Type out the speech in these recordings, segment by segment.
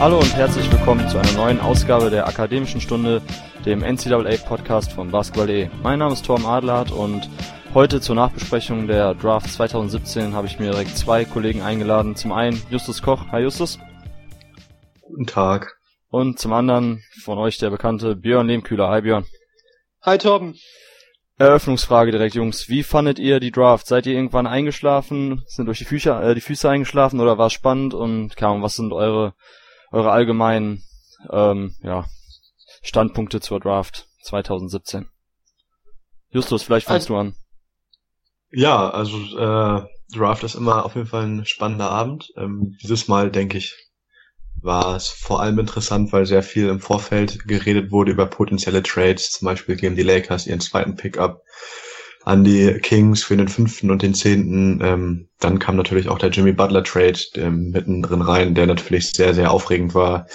Hallo und herzlich willkommen zu einer neuen Ausgabe der Akademischen Stunde, dem NCAA-Podcast von Basketball.de. Mein Name ist Torm Adlert und heute zur Nachbesprechung der Draft 2017 habe ich mir direkt zwei Kollegen eingeladen. Zum einen Justus Koch. Hi Justus. Guten Tag. Und zum anderen von euch der bekannte Björn Lehmkühler. Hi Björn. Hi Torben. Eröffnungsfrage direkt, Jungs. Wie fandet ihr die Draft? Seid ihr irgendwann eingeschlafen? Sind durch die Füße, äh, die Füße eingeschlafen oder war es spannend? Und kam, was sind eure, eure allgemeinen ähm, ja, Standpunkte zur Draft 2017? Justus, vielleicht fängst also, du an. Ja, also äh, Draft ist immer auf jeden Fall ein spannender Abend. Ähm, dieses Mal, denke ich, war es vor allem interessant, weil sehr viel im Vorfeld geredet wurde über potenzielle Trades. Zum Beispiel geben die Lakers ihren zweiten Pickup an die Kings für den fünften und den zehnten. Ähm, dann kam natürlich auch der Jimmy Butler Trade ähm, mittendrin rein, der natürlich sehr, sehr aufregend war.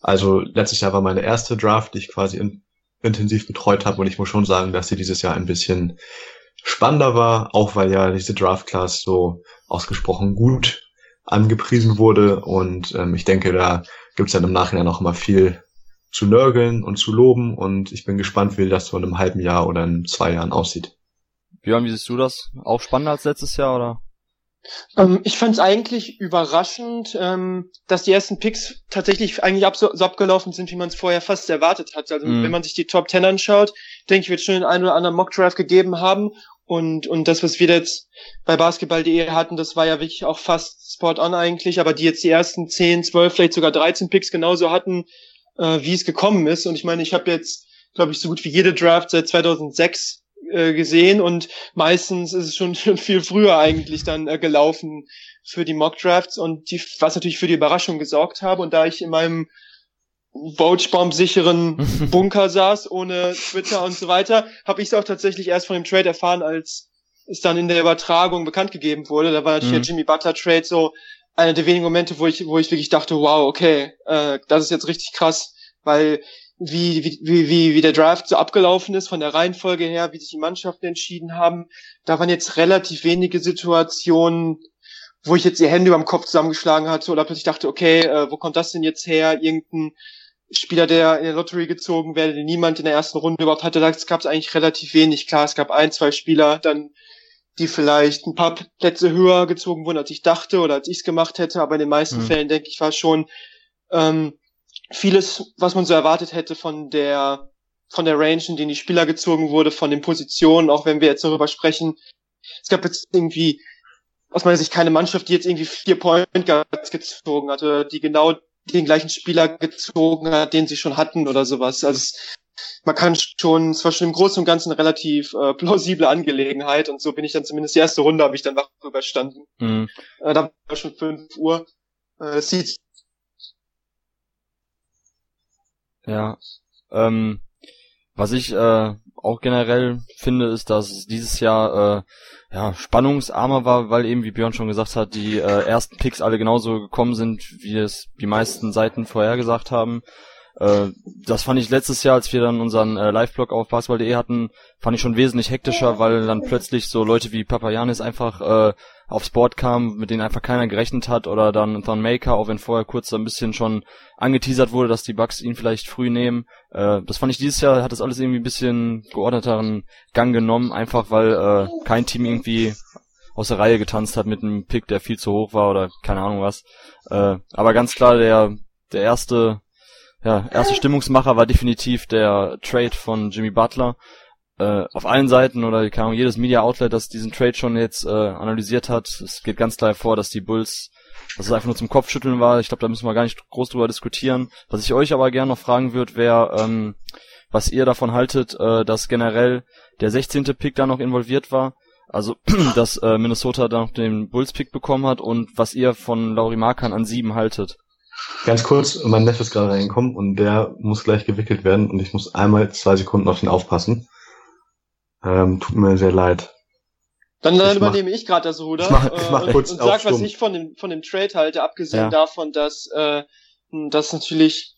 Also letztes Jahr war meine erste Draft, die ich quasi in, intensiv betreut habe und ich muss schon sagen, dass sie dieses Jahr ein bisschen spannender war, auch weil ja diese Draft Class so ausgesprochen gut angepriesen wurde. Und ähm, ich denke, da gibt es dann im Nachhinein auch immer viel zu nörgeln und zu loben. Und ich bin gespannt, wie das so in einem halben Jahr oder in zwei Jahren aussieht. Björn, wie siehst du das? Auch spannender als letztes Jahr, oder? Ähm, ich fand es eigentlich überraschend, ähm, dass die ersten Picks tatsächlich eigentlich ab, so, so abgelaufen sind, wie man es vorher fast erwartet hat. Also mm. wenn man sich die Top Ten anschaut, denke ich, wird schon den einen oder anderen Mock Draft gegeben haben und, und das, was wir jetzt bei Basketball.de hatten, das war ja wirklich auch fast spot on eigentlich, aber die jetzt die ersten 10, 12, vielleicht sogar 13 Picks genauso hatten, äh, wie es gekommen ist. Und ich meine, ich habe jetzt, glaube ich, so gut wie jede Draft seit 2006 äh, gesehen und meistens ist es schon, schon viel früher eigentlich dann äh, gelaufen für die Mock Drafts und die, was natürlich für die Überraschung gesorgt habe. Und da ich in meinem Vouchbomb-sicheren Bunker saß, ohne Twitter und so weiter, habe ich es auch tatsächlich erst von dem Trade erfahren, als es dann in der Übertragung bekannt gegeben wurde. Da war natürlich mhm. der Jimmy Butler Trade so einer der wenigen Momente, wo ich, wo ich wirklich dachte, wow, okay, äh, das ist jetzt richtig krass, weil wie, wie, wie, wie der Draft so abgelaufen ist, von der Reihenfolge her, wie sich die Mannschaften entschieden haben, da waren jetzt relativ wenige Situationen, wo ich jetzt die Hände über dem Kopf zusammengeschlagen hatte oder plötzlich dachte, okay, äh, wo kommt das denn jetzt her? Irgendein Spieler, der in der Lottery gezogen werde, den niemand in der ersten Runde überhaupt hatte, da gab es eigentlich relativ wenig. Klar, es gab ein, zwei Spieler, dann die vielleicht ein paar Plätze höher gezogen wurden, als ich dachte oder als ich es gemacht hätte, aber in den meisten mhm. Fällen, denke ich, war schon ähm, vieles, was man so erwartet hätte von der von der Range, in denen die Spieler gezogen wurde, von den Positionen, auch wenn wir jetzt darüber sprechen. Es gab jetzt irgendwie aus meiner Sicht keine Mannschaft, die jetzt irgendwie vier Point Guards gezogen hat oder die genau den gleichen Spieler gezogen hat, den sie schon hatten oder sowas. Also es, man kann schon, es war schon im Großen und Ganzen eine relativ äh, plausible Angelegenheit und so bin ich dann zumindest die erste Runde habe ich dann wach überstanden. Mhm. Äh, da war schon fünf Uhr. Äh, es sieht ja. Ähm, was ich äh, auch generell finde, ist, dass dieses Jahr äh, ja, spannungsarmer war, weil eben, wie Björn schon gesagt hat, die äh, ersten Picks alle genauso gekommen sind, wie es die meisten Seiten vorhergesagt haben. Äh, das fand ich letztes Jahr, als wir dann unseren äh, Live-Blog auf basketball.de hatten, fand ich schon wesentlich hektischer, weil dann plötzlich so Leute wie Papayanis einfach äh, aufs Board kamen, mit denen einfach keiner gerechnet hat, oder dann Thon Maker, auch wenn vorher kurz so ein bisschen schon angeteasert wurde, dass die Bucks ihn vielleicht früh nehmen. Äh, das fand ich dieses Jahr, hat das alles irgendwie ein bisschen geordneteren Gang genommen, einfach weil äh, kein Team irgendwie aus der Reihe getanzt hat mit einem Pick, der viel zu hoch war oder keine Ahnung was. Äh, aber ganz klar, der der erste ja, erste Stimmungsmacher war definitiv der Trade von Jimmy Butler. Äh, auf allen Seiten oder keine Ahnung, jedes Media Outlet, das diesen Trade schon jetzt äh, analysiert hat, es geht ganz klar hervor, dass die Bulls, dass es einfach nur zum Kopfschütteln war. Ich glaube, da müssen wir gar nicht groß drüber diskutieren. Was ich euch aber gerne noch fragen würde, wäre, ähm, was ihr davon haltet, äh, dass generell der 16. Pick da noch involviert war. Also, dass äh, Minnesota da noch den Bulls-Pick bekommen hat und was ihr von Lauri Markan an sieben haltet. Ganz kurz, mein Neffe ist gerade reingekommen und der muss gleich gewickelt werden und ich muss einmal zwei Sekunden auf ihn aufpassen. Ähm, tut mir sehr leid. Dann, dann ich übernehme mach, ich gerade das Ruder ich mach, ich mach äh, kurz und, und sag, was ich von dem, von dem Trade halte, abgesehen ja. davon, dass äh, dass natürlich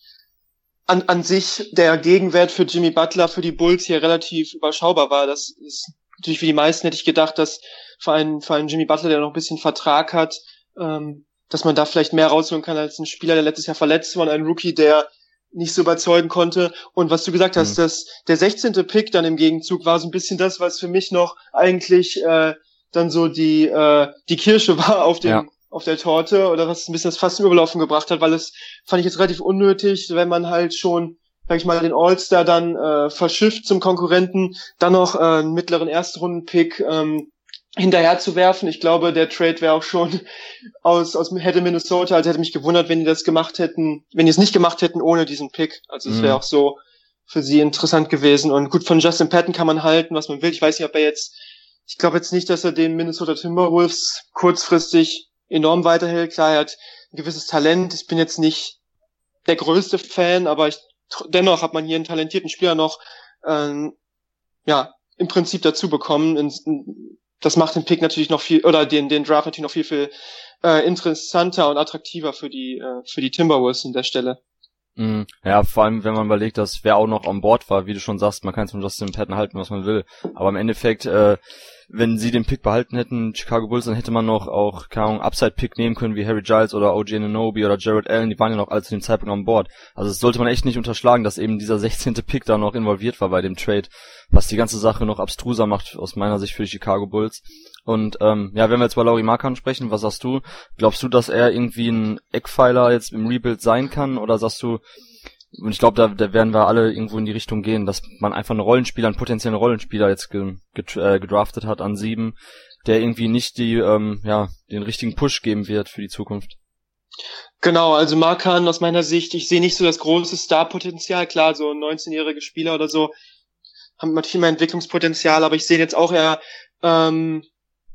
an, an sich der Gegenwert für Jimmy Butler für die Bulls hier relativ überschaubar war. Das ist natürlich für die meisten hätte ich gedacht, dass für einen, für einen Jimmy Butler, der noch ein bisschen Vertrag hat, ähm, dass man da vielleicht mehr rausholen kann als ein Spieler, der letztes Jahr verletzt war und ein Rookie, der nicht so überzeugen konnte. Und was du gesagt hast, mhm. dass der 16. Pick dann im Gegenzug war so ein bisschen das, was für mich noch eigentlich äh, dann so die äh, die Kirsche war auf dem ja. auf der Torte oder was ein bisschen das Fass Überlaufen gebracht hat, weil es fand ich jetzt relativ unnötig, wenn man halt schon sag ich mal, den All-Star dann äh, verschifft zum Konkurrenten, dann noch äh, einen mittleren Erstrunden-Pick ähm, hinterher zu werfen. Ich glaube, der Trade wäre auch schon aus, aus hätte Minnesota, also hätte mich gewundert, wenn die das gemacht hätten, wenn die es nicht gemacht hätten ohne diesen Pick. Also es wäre mhm. auch so für sie interessant gewesen. Und gut, von Justin Patton kann man halten, was man will. Ich weiß nicht, ob er jetzt, ich glaube jetzt nicht, dass er den Minnesota Timberwolves kurzfristig enorm weiterhält. Klar, er hat ein gewisses Talent. Ich bin jetzt nicht der größte Fan, aber ich, dennoch hat man hier einen talentierten Spieler noch, ähm, ja, im Prinzip dazu bekommen. In, in, das macht den Pick natürlich noch viel, oder den, den Draft natürlich noch viel, viel äh, interessanter und attraktiver für die, äh, für die Timberwolves an der Stelle. Mm, ja, vor allem, wenn man überlegt, dass wer auch noch an Bord war, wie du schon sagst, man kann es von Justin Patton halten, was man will. Aber im Endeffekt, äh, wenn sie den Pick behalten hätten, Chicago Bulls, dann hätte man noch auch, keine Ahnung, Upside-Pick nehmen können, wie Harry Giles oder OG Ananobi oder Jared Allen, die waren ja noch alle zu dem Zeitpunkt an Bord. Also das sollte man echt nicht unterschlagen, dass eben dieser 16. Pick da noch involviert war bei dem Trade, was die ganze Sache noch abstruser macht, aus meiner Sicht für die Chicago Bulls. Und ähm, ja, wenn wir jetzt bei Laurie Markan sprechen, was sagst du? Glaubst du, dass er irgendwie ein Eckpfeiler jetzt im Rebuild sein kann? Oder sagst du, und ich glaube, da, da werden wir alle irgendwo in die Richtung gehen, dass man einfach einen Rollenspieler, einen potenziellen Rollenspieler jetzt ge, äh, gedraftet hat an sieben, der irgendwie nicht die, ähm, ja, den richtigen Push geben wird für die Zukunft. Genau, also Markan aus meiner Sicht, ich sehe nicht so das große Starpotenzial. Klar, so 19-jährige Spieler oder so haben viel mehr Entwicklungspotenzial, aber ich sehe jetzt auch eher ähm,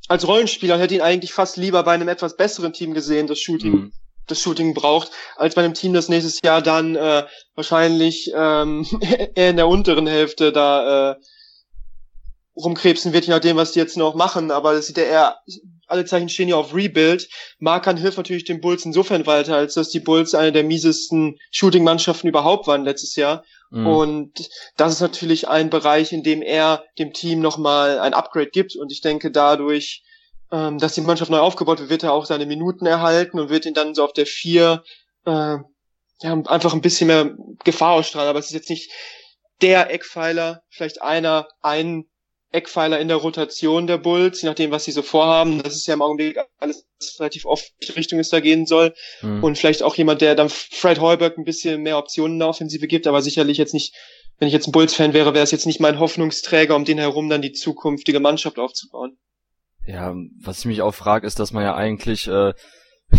als Rollenspieler hätte ihn eigentlich fast lieber bei einem etwas besseren Team gesehen, das Shooting mhm das Shooting braucht, als bei einem Team, das nächstes Jahr dann äh, wahrscheinlich ähm, eher in der unteren Hälfte da äh, rumkrebsen wird, je nachdem, was die jetzt noch machen. Aber das sieht ja eher, alle Zeichen stehen ja auf Rebuild. Markan hilft natürlich den Bulls insofern weiter, als dass die Bulls eine der miesesten Shooting-Mannschaften überhaupt waren letztes Jahr. Mhm. Und das ist natürlich ein Bereich, in dem er dem Team nochmal ein Upgrade gibt. Und ich denke, dadurch ähm, dass die Mannschaft neu aufgebaut wird, wird er auch seine Minuten erhalten und wird ihn dann so auf der vier äh, ja, einfach ein bisschen mehr Gefahr ausstrahlen. Aber es ist jetzt nicht der Eckpfeiler, vielleicht einer, ein Eckpfeiler in der Rotation der Bulls, je nachdem, was sie so vorhaben. Das ist ja im Augenblick alles relativ oft die Richtung es da gehen soll. Mhm. Und vielleicht auch jemand, der dann Fred Heuberg ein bisschen mehr Optionen in der Offensive gibt, aber sicherlich jetzt nicht, wenn ich jetzt ein Bulls-Fan wäre, wäre es jetzt nicht mein Hoffnungsträger, um den herum dann die zukünftige Mannschaft aufzubauen. Ja, was ich mich auch frage, ist, dass man ja eigentlich äh,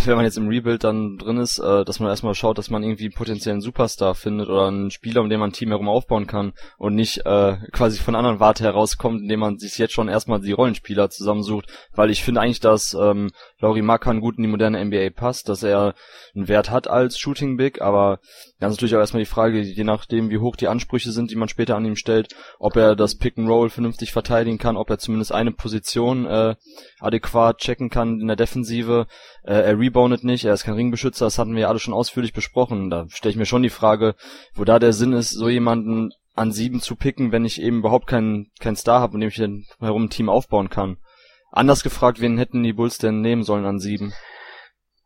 wenn man jetzt im Rebuild dann drin ist, äh, dass man erstmal schaut, dass man irgendwie einen potenziellen Superstar findet oder einen Spieler, um den man ein Team herum aufbauen kann und nicht äh, quasi von anderen Warte herauskommt, indem man sich jetzt schon erstmal die Rollenspieler zusammensucht, weil ich finde eigentlich, dass ähm, Laurie Markan gut in die moderne NBA passt, dass er einen Wert hat als Shooting Big, aber dann ist natürlich auch erstmal die Frage, je nachdem wie hoch die Ansprüche sind, die man später an ihm stellt, ob er das Pick and Roll vernünftig verteidigen kann, ob er zumindest eine Position äh, adäquat checken kann in der Defensive. Äh, er reboundet nicht, er ist kein Ringbeschützer, das hatten wir ja alle schon ausführlich besprochen. Da stelle ich mir schon die Frage, wo da der Sinn ist, so jemanden an sieben zu picken, wenn ich eben überhaupt keinen keinen Star habe, mit dem ich dann herum ein Team aufbauen kann. Anders gefragt, wen hätten die Bulls denn nehmen sollen an sieben?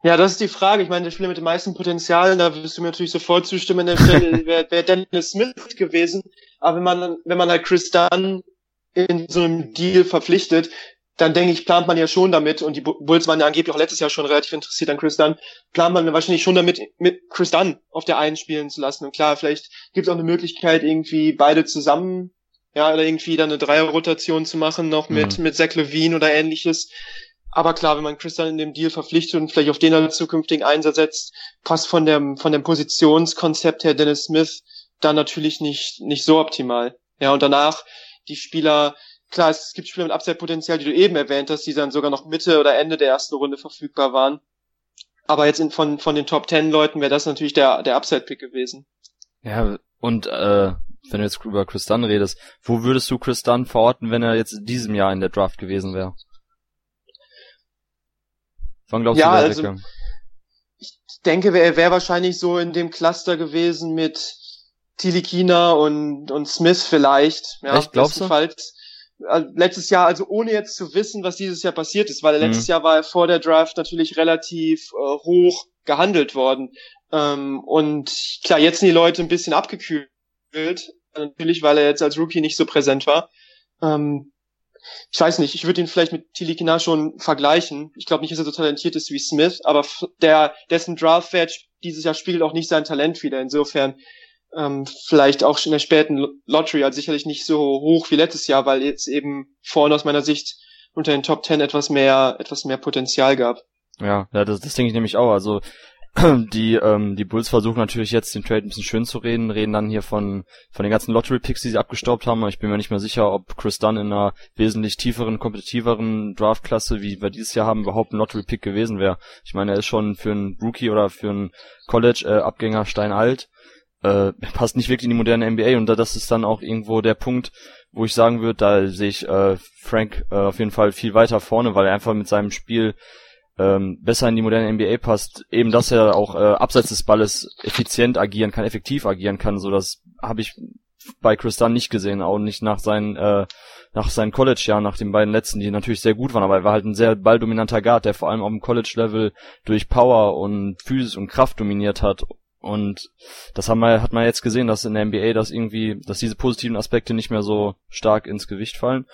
Ja, das ist die Frage. Ich meine, der Spieler mit dem meisten Potenzial, da wirst du mir natürlich sofort zustimmen, der Stelle wäre wär Dennis Smith gewesen. Aber wenn man, wenn man halt Chris Dunn in so einem Deal verpflichtet, dann denke ich, plant man ja schon damit, und die Bulls waren ja angeblich auch letztes Jahr schon relativ interessiert an Chris Dunn, plant man wahrscheinlich schon damit, mit Chris Dunn auf der einen spielen zu lassen. Und klar, vielleicht gibt es auch eine Möglichkeit, irgendwie beide zusammen, ja, oder irgendwie dann eine Dreierrotation zu machen, noch mit, mhm. mit Zach Levine oder ähnliches. Aber klar, wenn man Chris Dunn in dem Deal verpflichtet und vielleicht auf den dann zukünftigen Einsatz setzt, passt von dem, von dem Positionskonzept her Dennis Smith dann natürlich nicht, nicht so optimal. Ja, und danach die Spieler, klar, es gibt Spieler mit Upside-Potenzial, die du eben erwähnt hast, die dann sogar noch Mitte oder Ende der ersten Runde verfügbar waren. Aber jetzt in, von, von den Top Ten Leuten wäre das natürlich der, der Upside-Pick gewesen. Ja, und äh, wenn du jetzt über Chris Dunn redest, wo würdest du Chris Dunn verorten, wenn er jetzt in diesem Jahr in der Draft gewesen wäre? Wann glaubst ja, du, also, Ich denke, er wäre wahrscheinlich so in dem Cluster gewesen mit Tilikina und, und Smith vielleicht. Ja, Echt, glaubst du? äh, letztes Jahr, also ohne jetzt zu wissen, was dieses Jahr passiert ist, weil mhm. letztes Jahr war er vor der Draft natürlich relativ äh, hoch gehandelt worden. Ähm, und klar, jetzt sind die Leute ein bisschen abgekühlt, natürlich, weil er jetzt als Rookie nicht so präsent war. Ähm, ich weiß nicht, ich würde ihn vielleicht mit Tilly Kinar schon vergleichen. Ich glaube nicht, dass er so talentiert ist wie Smith, aber der, dessen Draftwert dieses Jahr spiegelt auch nicht sein Talent wieder. Insofern ähm, vielleicht auch in der späten Lottery, also sicherlich nicht so hoch wie letztes Jahr, weil jetzt eben vorne aus meiner Sicht unter den Top Ten etwas mehr, etwas mehr Potenzial gab. Ja, ja das, das denke ich nämlich auch. Also die ähm, die Bulls versuchen natürlich jetzt den Trade ein bisschen schön zu reden, reden dann hier von von den ganzen Lottery Picks, die sie abgestaubt haben. Ich bin mir nicht mehr sicher, ob Chris Dunn in einer wesentlich tieferen, kompetitiveren Draftklasse, wie wir dieses Jahr haben, überhaupt ein Lottery Pick gewesen wäre. Ich meine, er ist schon für einen Rookie oder für einen College äh, Abgänger steinalt. Äh, passt nicht wirklich in die moderne NBA und das ist dann auch irgendwo der Punkt, wo ich sagen würde, da sehe ich äh, Frank äh, auf jeden Fall viel weiter vorne, weil er einfach mit seinem Spiel ähm, besser in die moderne NBA passt, eben dass er auch äh, abseits des Balles effizient agieren kann, effektiv agieren kann, so das habe ich bei Chris Dunn nicht gesehen, auch nicht nach seinen äh, nach seinen College-Jahren, nach den beiden letzten, die natürlich sehr gut waren, aber er war halt ein sehr balldominanter Guard, der vor allem auf dem College-Level durch Power und Physis und Kraft dominiert hat und das haben wir, hat man jetzt gesehen, dass in der NBA das irgendwie, dass diese positiven Aspekte nicht mehr so stark ins Gewicht fallen.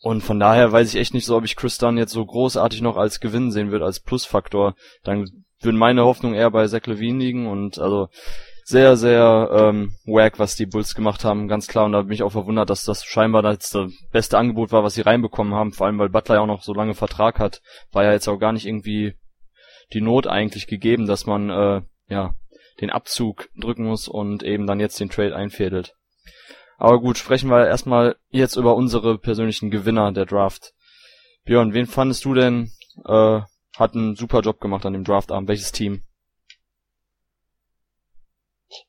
Und von daher weiß ich echt nicht so, ob ich Chris Dunn jetzt so großartig noch als Gewinn sehen würde, als Plusfaktor. Dann würden meine Hoffnungen eher bei Zach Levine liegen und also sehr, sehr ähm, wack, was die Bulls gemacht haben, ganz klar. Und da bin ich auch verwundert, dass das scheinbar das, das beste Angebot war, was sie reinbekommen haben. Vor allem, weil Butler ja auch noch so lange Vertrag hat, war ja jetzt auch gar nicht irgendwie die Not eigentlich gegeben, dass man äh, ja den Abzug drücken muss und eben dann jetzt den Trade einfädelt. Aber gut, sprechen wir erstmal jetzt über unsere persönlichen Gewinner der Draft. Björn, wen fandest du denn, äh, hat einen super Job gemacht an dem Draftabend? Welches Team?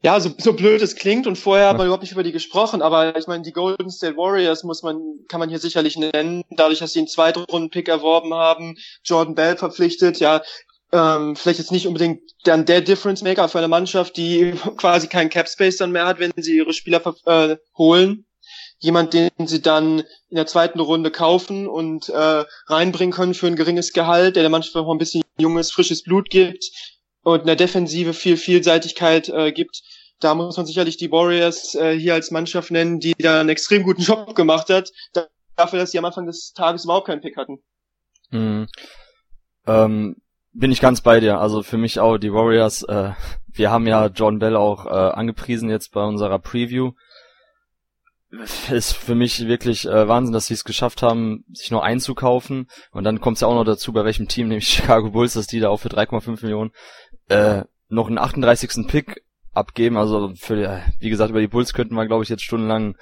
Ja, so, so blöd es klingt und vorher ja. hat man überhaupt nicht über die gesprochen, aber ich meine, die Golden State Warriors muss man, kann man hier sicherlich nennen, dadurch, dass sie einen Zweitrunden-Pick erworben haben, Jordan Bell verpflichtet, ja, ähm, vielleicht jetzt nicht unbedingt dann der Difference Maker für eine Mannschaft, die quasi keinen Cap Space dann mehr hat, wenn sie ihre Spieler äh, holen. Jemand, den sie dann in der zweiten Runde kaufen und äh, reinbringen können für ein geringes Gehalt, der der Mannschaft auch ein bisschen junges, frisches Blut gibt und in der Defensive viel Vielseitigkeit äh, gibt. Da muss man sicherlich die Warriors äh, hier als Mannschaft nennen, die da einen extrem guten Job gemacht hat, dafür, dass sie am Anfang des Tages überhaupt keinen Pick hatten. Mhm. Ähm bin ich ganz bei dir. Also für mich auch die Warriors. Äh, wir haben ja John Bell auch äh, angepriesen jetzt bei unserer Preview. Ist für mich wirklich äh, Wahnsinn, dass sie es geschafft haben, sich nur einzukaufen. Und dann kommt es ja auch noch dazu, bei welchem Team, nämlich Chicago Bulls, dass die da auch für 3,5 Millionen äh, noch einen 38. Pick abgeben. Also für, wie gesagt, über die Bulls könnten wir, glaube ich, jetzt stundenlang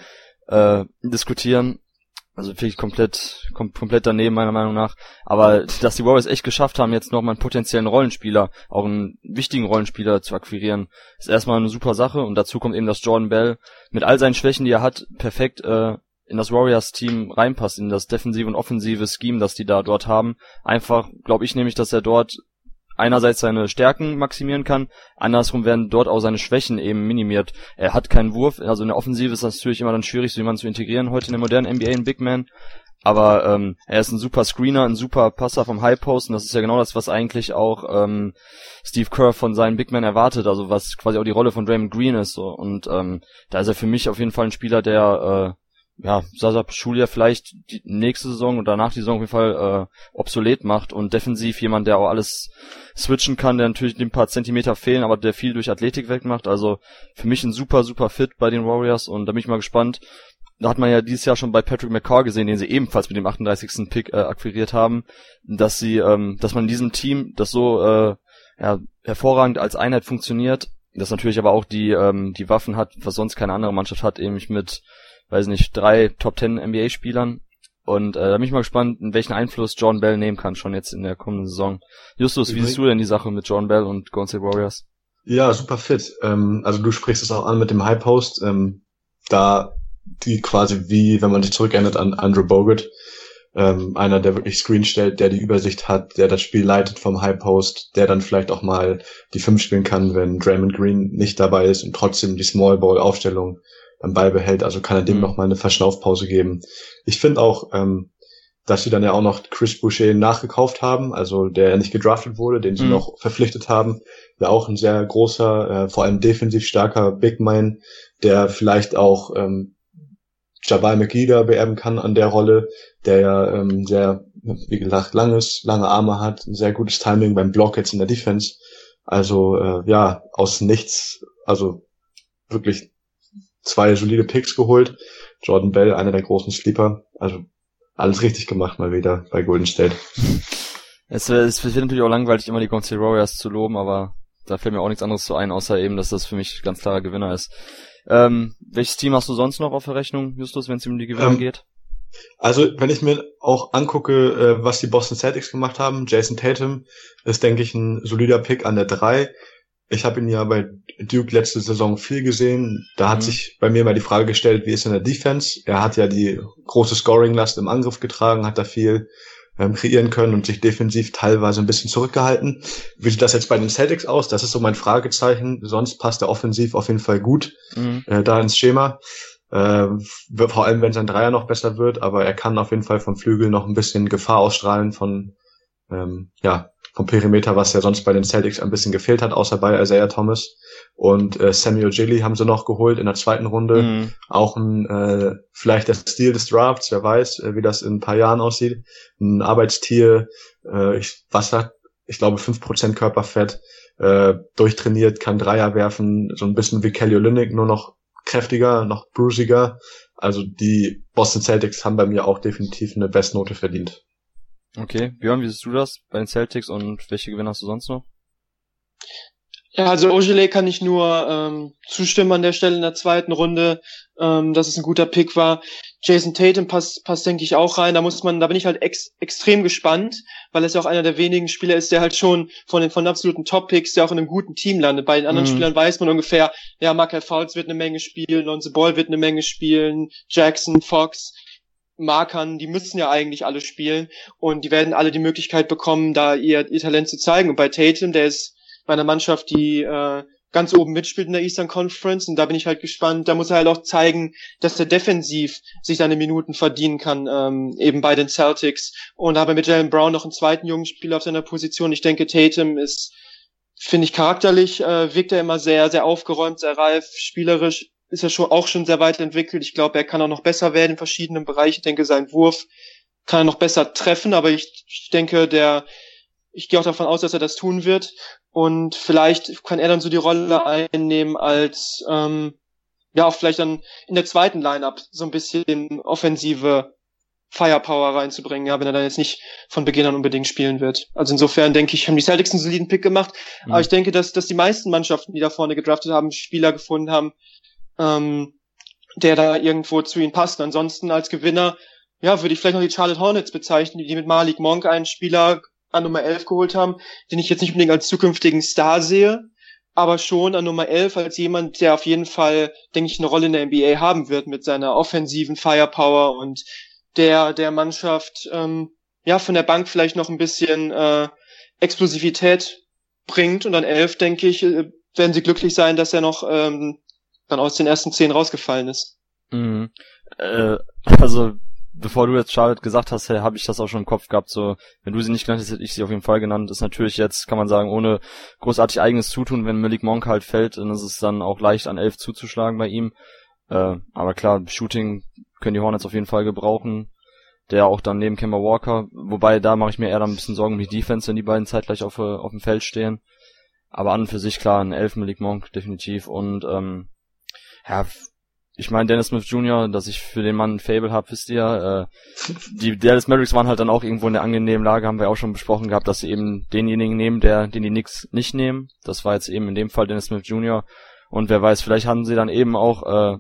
äh, diskutieren. Also finde ich komplett, kom komplett daneben meiner Meinung nach. Aber dass die Warriors echt geschafft haben, jetzt nochmal einen potenziellen Rollenspieler, auch einen wichtigen Rollenspieler zu akquirieren, ist erstmal eine super Sache. Und dazu kommt eben, dass Jordan Bell mit all seinen Schwächen, die er hat, perfekt äh, in das Warriors-Team reinpasst, in das defensive und offensive Scheme, das die da dort haben. Einfach glaube ich nämlich, dass er dort einerseits seine Stärken maximieren kann, andersrum werden dort auch seine Schwächen eben minimiert. Er hat keinen Wurf, also in der Offensive ist das natürlich immer dann schwierig, so jemanden zu integrieren heute in der modernen NBA in Big Man. Aber ähm, er ist ein super Screener, ein super Passer vom High Post und das ist ja genau das, was eigentlich auch ähm, Steve Kerr von seinen Big Men erwartet, also was quasi auch die Rolle von Draymond Green ist. So. Und ähm, da ist er für mich auf jeden Fall ein Spieler, der äh, ja, Sasa Schulia vielleicht die nächste Saison und danach die Saison auf jeden Fall äh, obsolet macht und defensiv jemand, der auch alles switchen kann, der natürlich ein paar Zentimeter fehlen, aber der viel durch Athletik wegmacht. Also für mich ein super, super Fit bei den Warriors und da bin ich mal gespannt. Da hat man ja dieses Jahr schon bei Patrick McCaw gesehen, den sie ebenfalls mit dem 38. Pick äh, akquiriert haben, dass sie, ähm, dass man in diesem Team, das so äh, ja, hervorragend als Einheit funktioniert, das natürlich aber auch die ähm, die Waffen hat, was sonst keine andere Mannschaft hat, eben mit weiß nicht, drei Top 10 NBA Spielern. Und äh, da bin ich mal gespannt, welchen Einfluss John Bell nehmen kann, schon jetzt in der kommenden Saison. Justus, wie siehst du denn die Sache mit John Bell und Golden State Warriors? Ja, super fit. Ähm, also du sprichst es auch an mit dem High Post. Ähm, da die quasi wie, wenn man sich zurückerinnert an Andrew Bogut, ähm, einer, der wirklich Screen stellt, der die Übersicht hat, der das Spiel leitet vom High Post, der dann vielleicht auch mal die Fünf spielen kann, wenn Draymond Green nicht dabei ist und trotzdem die Small Ball Aufstellung beim Ball behält. Also kann er dem mhm. noch mal eine Verschnaufpause geben. Ich finde auch, ähm, dass sie dann ja auch noch Chris Boucher nachgekauft haben, also der ja nicht gedraftet wurde, den sie mhm. noch verpflichtet haben. Ja auch ein sehr großer, äh, vor allem defensiv starker Big Man, der vielleicht auch ähm, Jabal McGee beerben kann an der Rolle, der ja ähm, sehr, wie gesagt, langes, lange Arme hat, ein sehr gutes Timing beim Block jetzt in der Defense. Also äh, ja, aus nichts, also wirklich zwei solide Picks geholt. Jordan Bell, einer der großen Sleeper. Also alles richtig gemacht mal wieder bei Golden State. Es, es wird natürlich auch langweilig, immer die Golden State Warriors zu loben, aber da fällt mir auch nichts anderes zu ein, außer eben, dass das für mich ganz klarer Gewinner ist. Ähm, welches Team hast du sonst noch auf der Rechnung, Justus, wenn es um die Gewinner ähm, geht? Also, wenn ich mir auch angucke, äh, was die Boston Celtics gemacht haben, Jason Tatum ist, denke ich, ein solider Pick an der 3. Ich habe ihn ja bei Duke letzte Saison viel gesehen. Da hat mhm. sich bei mir mal die Frage gestellt, wie ist in der Defense? Er hat ja die große Scoring-Last im Angriff getragen, hat da viel ähm, kreieren können und sich defensiv teilweise ein bisschen zurückgehalten. Wie sieht das jetzt bei den Celtics aus? Das ist so mein Fragezeichen. Sonst passt er offensiv auf jeden Fall gut mhm. äh, da ins Schema. Äh, vor allem, wenn sein Dreier noch besser wird, aber er kann auf jeden Fall vom Flügel noch ein bisschen Gefahr ausstrahlen von ähm, ja, vom Perimeter, was ja sonst bei den Celtics ein bisschen gefehlt hat, außer bei Isaiah Thomas. Und äh, Samuel Gilly haben sie noch geholt in der zweiten Runde. Mhm. Auch ein äh, vielleicht der Stil des Drafts, wer weiß, äh, wie das in ein paar Jahren aussieht. Ein Arbeitstier, äh, ich, was hat, ich glaube, fünf Prozent Körperfett, äh, durchtrainiert, kann Dreier werfen, so ein bisschen wie Kelly Olynyk, nur noch kräftiger, noch bruisiger. Also die Boston Celtics haben bei mir auch definitiv eine Bestnote verdient. Okay, Björn, wie siehst du das bei den Celtics und welche Gewinner hast du sonst noch? Ja, also Ogile kann ich nur ähm, zustimmen an der Stelle in der zweiten Runde, ähm, dass es ein guter Pick war. Jason Tatum passt, passt denke ich auch rein. Da muss man, da bin ich halt ex, extrem gespannt, weil er ja auch einer der wenigen Spieler ist, der halt schon von den von den absoluten Top-Picks, der auch in einem guten Team landet. Bei den anderen mhm. Spielern weiß man ungefähr, ja, Michael Fouts wird eine Menge spielen, Lonzo Ball wird eine Menge spielen, Jackson, Fox. Markern, die müssen ja eigentlich alle spielen und die werden alle die Möglichkeit bekommen, da ihr, ihr Talent zu zeigen. Und bei Tatum, der ist bei einer Mannschaft, die äh, ganz oben mitspielt in der Eastern Conference und da bin ich halt gespannt. Da muss er halt auch zeigen, dass er defensiv sich seine Minuten verdienen kann, ähm, eben bei den Celtics. Und da haben wir mit Jalen Brown noch einen zweiten jungen Spieler auf seiner Position. Ich denke, Tatum ist, finde ich charakterlich, äh, wirkt er immer sehr, sehr aufgeräumt, sehr reif, spielerisch ist er schon auch schon sehr weit entwickelt. Ich glaube, er kann auch noch besser werden in verschiedenen Bereichen. Ich denke, sein Wurf kann er noch besser treffen, aber ich, ich denke, der, ich gehe auch davon aus, dass er das tun wird. Und vielleicht kann er dann so die Rolle einnehmen als, ähm, ja, auch vielleicht dann in der zweiten Lineup so ein bisschen offensive Firepower reinzubringen, ja, wenn er dann jetzt nicht von Beginn an unbedingt spielen wird. Also insofern denke ich, haben die Celtics einen soliden Pick gemacht. Mhm. Aber ich denke, dass, dass die meisten Mannschaften, die da vorne gedraftet haben, Spieler gefunden haben, ähm, der da irgendwo zu ihnen passt. Ansonsten als Gewinner, ja, würde ich vielleicht noch die Charlotte Hornets bezeichnen, die mit Malik Monk einen Spieler an Nummer 11 geholt haben, den ich jetzt nicht unbedingt als zukünftigen Star sehe, aber schon an Nummer 11 als jemand, der auf jeden Fall, denke ich, eine Rolle in der NBA haben wird mit seiner offensiven Firepower und der der Mannschaft ähm, ja von der Bank vielleicht noch ein bisschen äh, Explosivität bringt und an 11 denke ich äh, werden sie glücklich sein, dass er noch ähm, dann aus den ersten zehn rausgefallen ist. Mhm. Äh, also, bevor du jetzt Charlotte gesagt hast, hey, habe ich das auch schon im Kopf gehabt. So, wenn du sie nicht genannt hast, hätte ich sie auf jeden Fall genannt. Ist natürlich jetzt, kann man sagen, ohne großartig eigenes Zutun, wenn Malik Monk halt fällt, dann ist es dann auch leicht an elf zuzuschlagen bei ihm. Äh, aber klar, Shooting können die Hornets auf jeden Fall gebrauchen. Der auch dann neben Kemba Walker, wobei da mache ich mir eher dann ein bisschen Sorgen um die Defense, wenn die beiden zeitgleich auf, auf dem Feld stehen. Aber an und für sich klar, ein Elf Malik Monk definitiv und ähm, ja, ich meine Dennis Smith Jr., dass ich für den Mann ein Fable habe, wisst ihr. Äh, die Dallas Mavericks waren halt dann auch irgendwo in der angenehmen Lage, haben wir auch schon besprochen gehabt, dass sie eben denjenigen nehmen, der, den die Knicks nicht nehmen. Das war jetzt eben in dem Fall Dennis Smith Jr. Und wer weiß, vielleicht haben sie dann eben auch äh,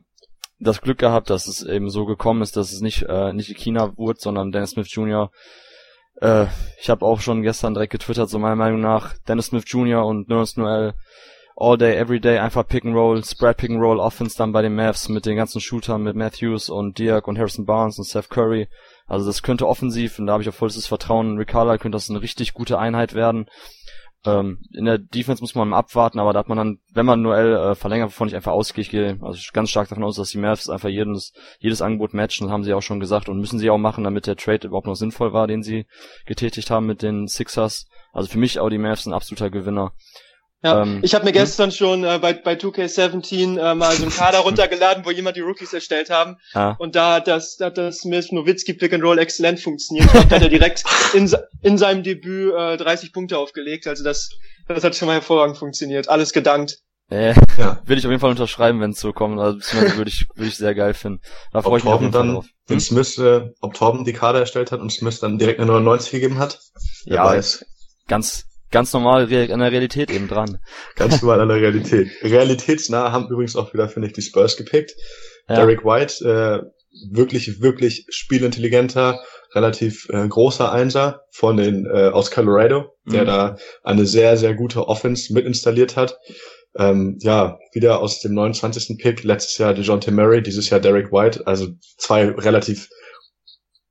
das Glück gehabt, dass es eben so gekommen ist, dass es nicht äh, nicht China wurde, sondern Dennis Smith Jr. Äh, ich habe auch schon gestern direkt getwittert, so meiner Meinung nach, Dennis Smith Jr. und Nerds Noel all day, every day einfach Pick and Roll, Spread Pick and Roll Offense dann bei den Mavs mit den ganzen Shootern, mit Matthews und Dirk und Harrison Barnes und Seth Curry. Also das könnte offensiv, und da habe ich auch vollstes Vertrauen in Ricardo, könnte das eine richtig gute Einheit werden. Ähm, in der Defense muss man abwarten, aber da hat man dann, wenn man Noel äh, verlängert, wovon ich einfach ausgehe, ich gehe also ganz stark davon aus, dass die Mavs einfach jedes, jedes Angebot matchen, das haben sie auch schon gesagt und müssen sie auch machen, damit der Trade überhaupt noch sinnvoll war, den sie getätigt haben mit den Sixers. Also für mich auch die Mavs ein absoluter Gewinner. Ja, ähm, ich habe mir hm? gestern schon äh, bei, bei 2K17 äh, mal so einen Kader runtergeladen, wo jemand die Rookies erstellt haben. Ah. Und da hat das, da hat das Smith Nowitzki Pick and Roll exzellent funktioniert. Da hat er direkt in, in seinem Debüt äh, 30 Punkte aufgelegt. Also das, das hat schon mal hervorragend funktioniert. Alles gedankt. Äh, ja. Will ich auf jeden Fall unterschreiben, wenn es so kommt. Also würde ich, würde ich sehr geil finden. Da freue ich mich auf jeden Fall drauf. Hm? Smith, äh, ob Torben die Kader erstellt hat und Smith dann direkt eine 99 gegeben hat? Ja, weiß. ganz, ganz normal an der Realität eben dran. Ganz normal an der Realität. Realitätsnah haben übrigens auch wieder, finde ich, die Spurs gepickt. Ja. Derek White, äh, wirklich, wirklich spielintelligenter, relativ äh, großer Einser von den äh, aus Colorado, der mhm. da eine sehr, sehr gute Offense mit installiert hat. Ähm, ja, wieder aus dem 29. Pick, letztes Jahr DeJounte Murray, dieses Jahr Derek White, also zwei relativ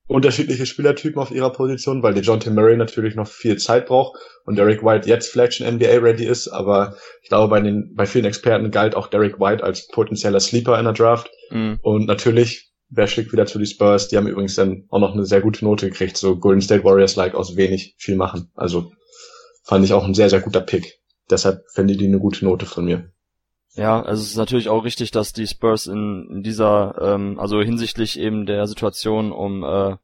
unterschiedliche Spielertypen auf ihrer Position, weil DeJounte Murray natürlich noch viel Zeit braucht und Derek White jetzt vielleicht schon NBA ready ist, aber ich glaube, bei den, bei vielen Experten galt auch Derek White als potenzieller Sleeper in der Draft. Mhm. Und natürlich, wer schickt wieder zu die Spurs? Die haben übrigens dann auch noch eine sehr gute Note gekriegt, so Golden State Warriors-like aus wenig viel machen. Also fand ich auch ein sehr, sehr guter Pick. Deshalb fände ich die eine gute Note von mir. Ja, also es ist natürlich auch richtig, dass die Spurs in, in dieser, ähm, also hinsichtlich eben der Situation um äh,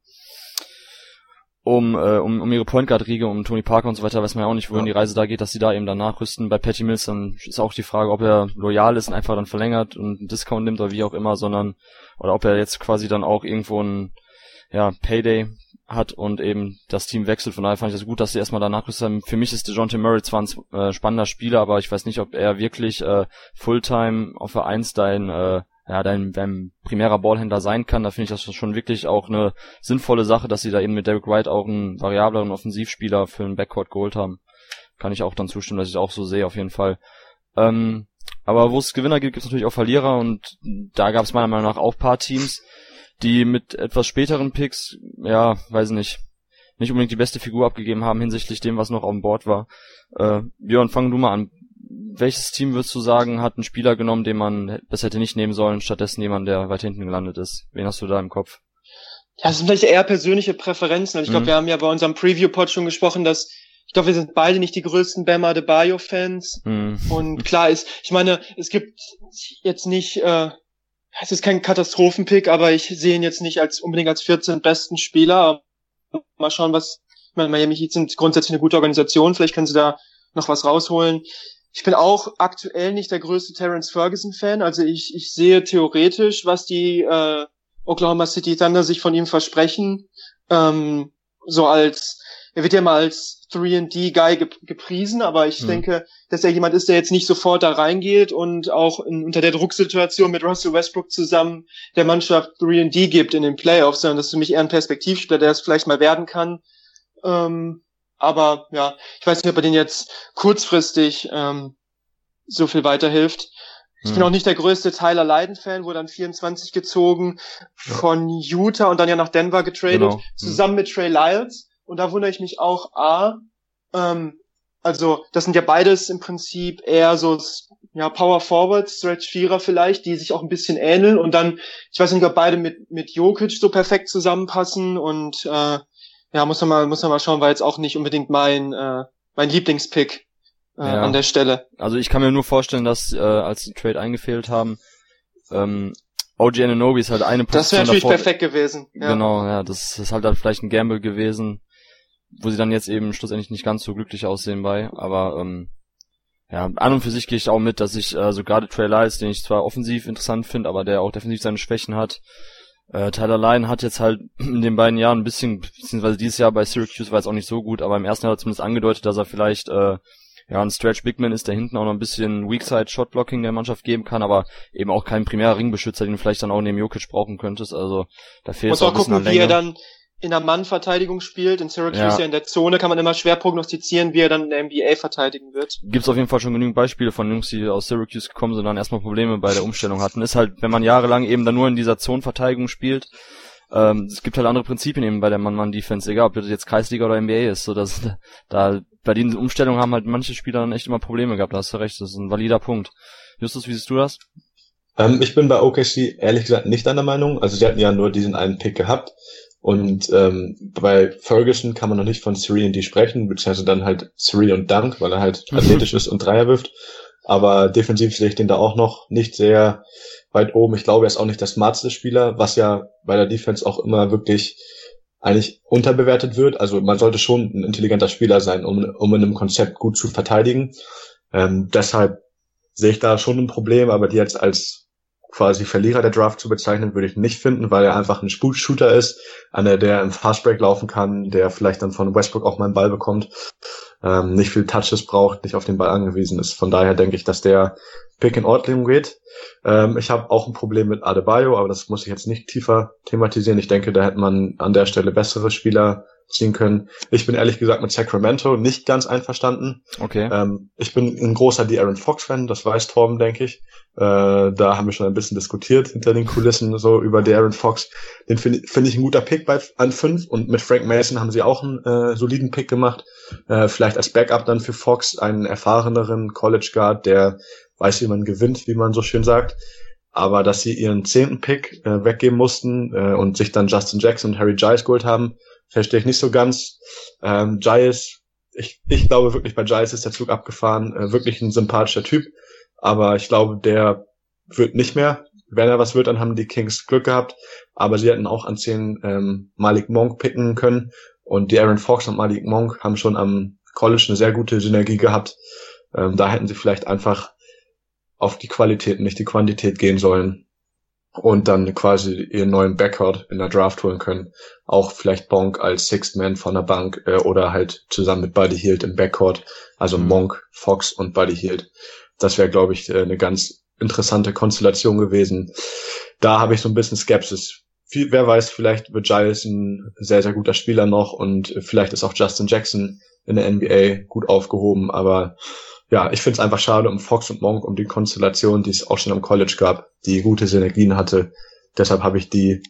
um, äh, um, um ihre Point Guard Riege, um Tony Parker und so weiter, weiß man ja auch nicht, wohin ja. die Reise da geht, dass sie da eben dann nachrüsten. Bei Patty Mills dann ist auch die Frage, ob er loyal ist und einfach dann verlängert und einen Discount nimmt oder wie auch immer, sondern oder ob er jetzt quasi dann auch irgendwo ein ja, Payday hat und eben das Team wechselt. Von daher fand ich das gut, dass sie erstmal danach haben. Für mich ist DeJounte Murray zwar ein äh, spannender Spieler, aber ich weiß nicht, ob er wirklich äh, Fulltime auf 1 dein, äh, ja, dein, dein primärer Ballhändler sein kann. Da finde ich das schon wirklich auch eine sinnvolle Sache, dass sie da eben mit Derek White auch einen variableren Offensivspieler für den Backcourt geholt haben. Kann ich auch dann zustimmen, dass ich es auch so sehe, auf jeden Fall. Ähm, aber wo es Gewinner gibt, gibt es natürlich auch Verlierer und da gab es meiner Meinung nach auch paar Teams, die mit etwas späteren Picks, ja, weiß nicht, nicht unbedingt die beste Figur abgegeben haben hinsichtlich dem, was noch auf dem Board war. Äh, Björn, fang du mal an. Welches Team würdest du sagen, hat einen Spieler genommen, den man besser hätte nicht nehmen sollen, stattdessen jemand, der weit hinten gelandet ist? Wen hast du da im Kopf? Ja, das sind vielleicht eher persönliche Präferenzen. Also ich glaube, mhm. wir haben ja bei unserem Preview-Pod schon gesprochen, dass ich glaube, wir sind beide nicht die größten Bama de Bayo-Fans. Mhm. Und klar ist, ich meine, es gibt jetzt nicht äh, es ist kein Katastrophenpick, aber ich sehe ihn jetzt nicht als unbedingt als 14 besten Spieler. Mal schauen, was, ich meine, Miami Heat sind grundsätzlich eine gute Organisation, vielleicht können sie da noch was rausholen. Ich bin auch aktuell nicht der größte Terence Ferguson-Fan, also ich, ich sehe theoretisch, was die äh, Oklahoma City Thunder sich von ihm versprechen. Ähm, so als, er wird ja mal als 3D-Guy gepriesen, aber ich mhm. denke, dass er jemand ist, der jetzt nicht sofort da reingeht und auch in, unter der Drucksituation mit Russell Westbrook zusammen der Mannschaft 3D gibt in den Playoffs, sondern das ist für mich eher ein Perspektivspieler, der es vielleicht mal werden kann. Ähm, aber ja, ich weiß nicht, ob er den jetzt kurzfristig ähm, so viel weiterhilft. Ich bin hm. auch nicht der größte Tyler Leiden-Fan, wurde dann 24 gezogen von Utah und dann ja nach Denver getradet, genau. Hm. zusammen mit Trey Lyles. Und da wundere ich mich auch, A, ähm, also das sind ja beides im Prinzip eher so ja, Power Forward, Stretch Vierer vielleicht, die sich auch ein bisschen ähneln und dann, ich weiß nicht, ob beide mit, mit Jokic so perfekt zusammenpassen und äh, ja, muss man mal, muss man mal schauen, war jetzt auch nicht unbedingt mein, äh, mein Lieblingspick äh, ja. an der Stelle. Also ich kann mir nur vorstellen, dass äh, als die Trade eingefehlt haben, ähm, OG Ananobi ist halt eine Position Das wäre natürlich davor, perfekt gewesen. Ja. Genau, ja, das ist halt, halt vielleicht ein Gamble gewesen wo sie dann jetzt eben schlussendlich nicht ganz so glücklich aussehen bei, aber ähm, ja, an und für sich gehe ich auch mit, dass ich äh, so gerade Trey Lyles, den ich zwar offensiv interessant finde, aber der auch definitiv seine Schwächen hat. Äh, Tyler Lyon hat jetzt halt in den beiden Jahren ein bisschen, beziehungsweise dieses Jahr bei Syracuse war es auch nicht so gut, aber im ersten Jahr hat er zumindest angedeutet, dass er vielleicht äh, ja ein Stretch Bigman ist, der hinten auch noch ein bisschen Weakside Shotblocking der Mannschaft geben kann, aber eben auch kein primärer Ringbeschützer, den du vielleicht dann auch neben Jokic brauchen könntest. Also da fehlt es auch ein bisschen gucken, an Länge. wie er dann in der Mann-Verteidigung spielt. In Syracuse ja. ja in der Zone kann man immer schwer prognostizieren, wie er dann in der NBA verteidigen wird. Gibt es auf jeden Fall schon genügend Beispiele von Jungs, die aus Syracuse gekommen sind und dann erstmal Probleme bei der Umstellung hatten. Ist halt, wenn man jahrelang eben dann nur in dieser Zonenverteidigung spielt, ähm, es gibt halt andere Prinzipien eben bei der Mann-Mann-Defense, egal ob das jetzt Kreisliga oder NBA ist, so dass da bei diesen Umstellungen haben halt manche Spieler dann echt immer Probleme gehabt, da hast du recht, das ist ein valider Punkt. Justus, wie siehst du das? Ähm, ich bin bei OKC ehrlich gesagt nicht deiner Meinung. Also sie hatten ja nur diesen einen Pick gehabt. Und ähm, bei Ferguson kann man noch nicht von Siri und D sprechen, beziehungsweise dann halt Siri und Dunk, weil er halt athletisch ist und Dreier wirft. Aber defensiv sehe ich den da auch noch nicht sehr weit oben. Ich glaube, er ist auch nicht der smarteste Spieler, was ja bei der Defense auch immer wirklich eigentlich unterbewertet wird. Also man sollte schon ein intelligenter Spieler sein, um, um in einem Konzept gut zu verteidigen. Ähm, deshalb sehe ich da schon ein Problem, aber die jetzt als quasi Verlierer der Draft zu bezeichnen, würde ich nicht finden, weil er einfach ein Shooter ist, einer, der im Fastbreak laufen kann, der vielleicht dann von Westbrook auch mal einen Ball bekommt, ähm, nicht viel Touches braucht, nicht auf den Ball angewiesen ist. Von daher denke ich, dass der Pick in Ordnung geht. Ähm, ich habe auch ein Problem mit Adebayo, aber das muss ich jetzt nicht tiefer thematisieren. Ich denke, da hätte man an der Stelle bessere Spieler ziehen können. Ich bin ehrlich gesagt mit Sacramento nicht ganz einverstanden. Okay. Ähm, ich bin ein großer De'Aaron Fox-Fan, das weiß Torben, denke ich. Äh, da haben wir schon ein bisschen diskutiert hinter den Kulissen so über De'Aaron Fox. Den finde find ich ein guter Pick bei an fünf und mit Frank Mason haben sie auch einen äh, soliden Pick gemacht. Äh, vielleicht als Backup dann für Fox einen erfahreneren College Guard, der weiß, wie man gewinnt, wie man so schön sagt. Aber dass sie ihren zehnten Pick äh, weggeben mussten äh, und sich dann Justin Jackson und Harry Giles geholt haben, verstehe ich nicht so ganz. Ähm, Giles, ich, ich glaube wirklich bei Giles ist der Zug abgefahren, äh, wirklich ein sympathischer Typ, aber ich glaube, der wird nicht mehr. Wenn er was wird, dann haben die Kings Glück gehabt, aber sie hätten auch an zehn ähm, Malik Monk picken können und die Aaron Fox und Malik Monk haben schon am College eine sehr gute Synergie gehabt. Ähm, da hätten sie vielleicht einfach auf die Qualität, nicht die Quantität gehen sollen und dann quasi ihren neuen Backcourt in der Draft holen können. Auch vielleicht Bonk als Sixth Man von der Bank äh, oder halt zusammen mit Buddy Hield im Backcourt. Also mhm. Monk, Fox und Buddy Hield. Das wäre, glaube ich, äh, eine ganz interessante Konstellation gewesen. Da habe ich so ein bisschen Skepsis. Viel, wer weiß, vielleicht wird Giles ein sehr, sehr guter Spieler noch und vielleicht ist auch Justin Jackson in der NBA gut aufgehoben, aber ja, ich finde es einfach schade um Fox und Monk, um die Konstellation, die es auch schon am College gab, die gute Synergien hatte. Deshalb habe ich die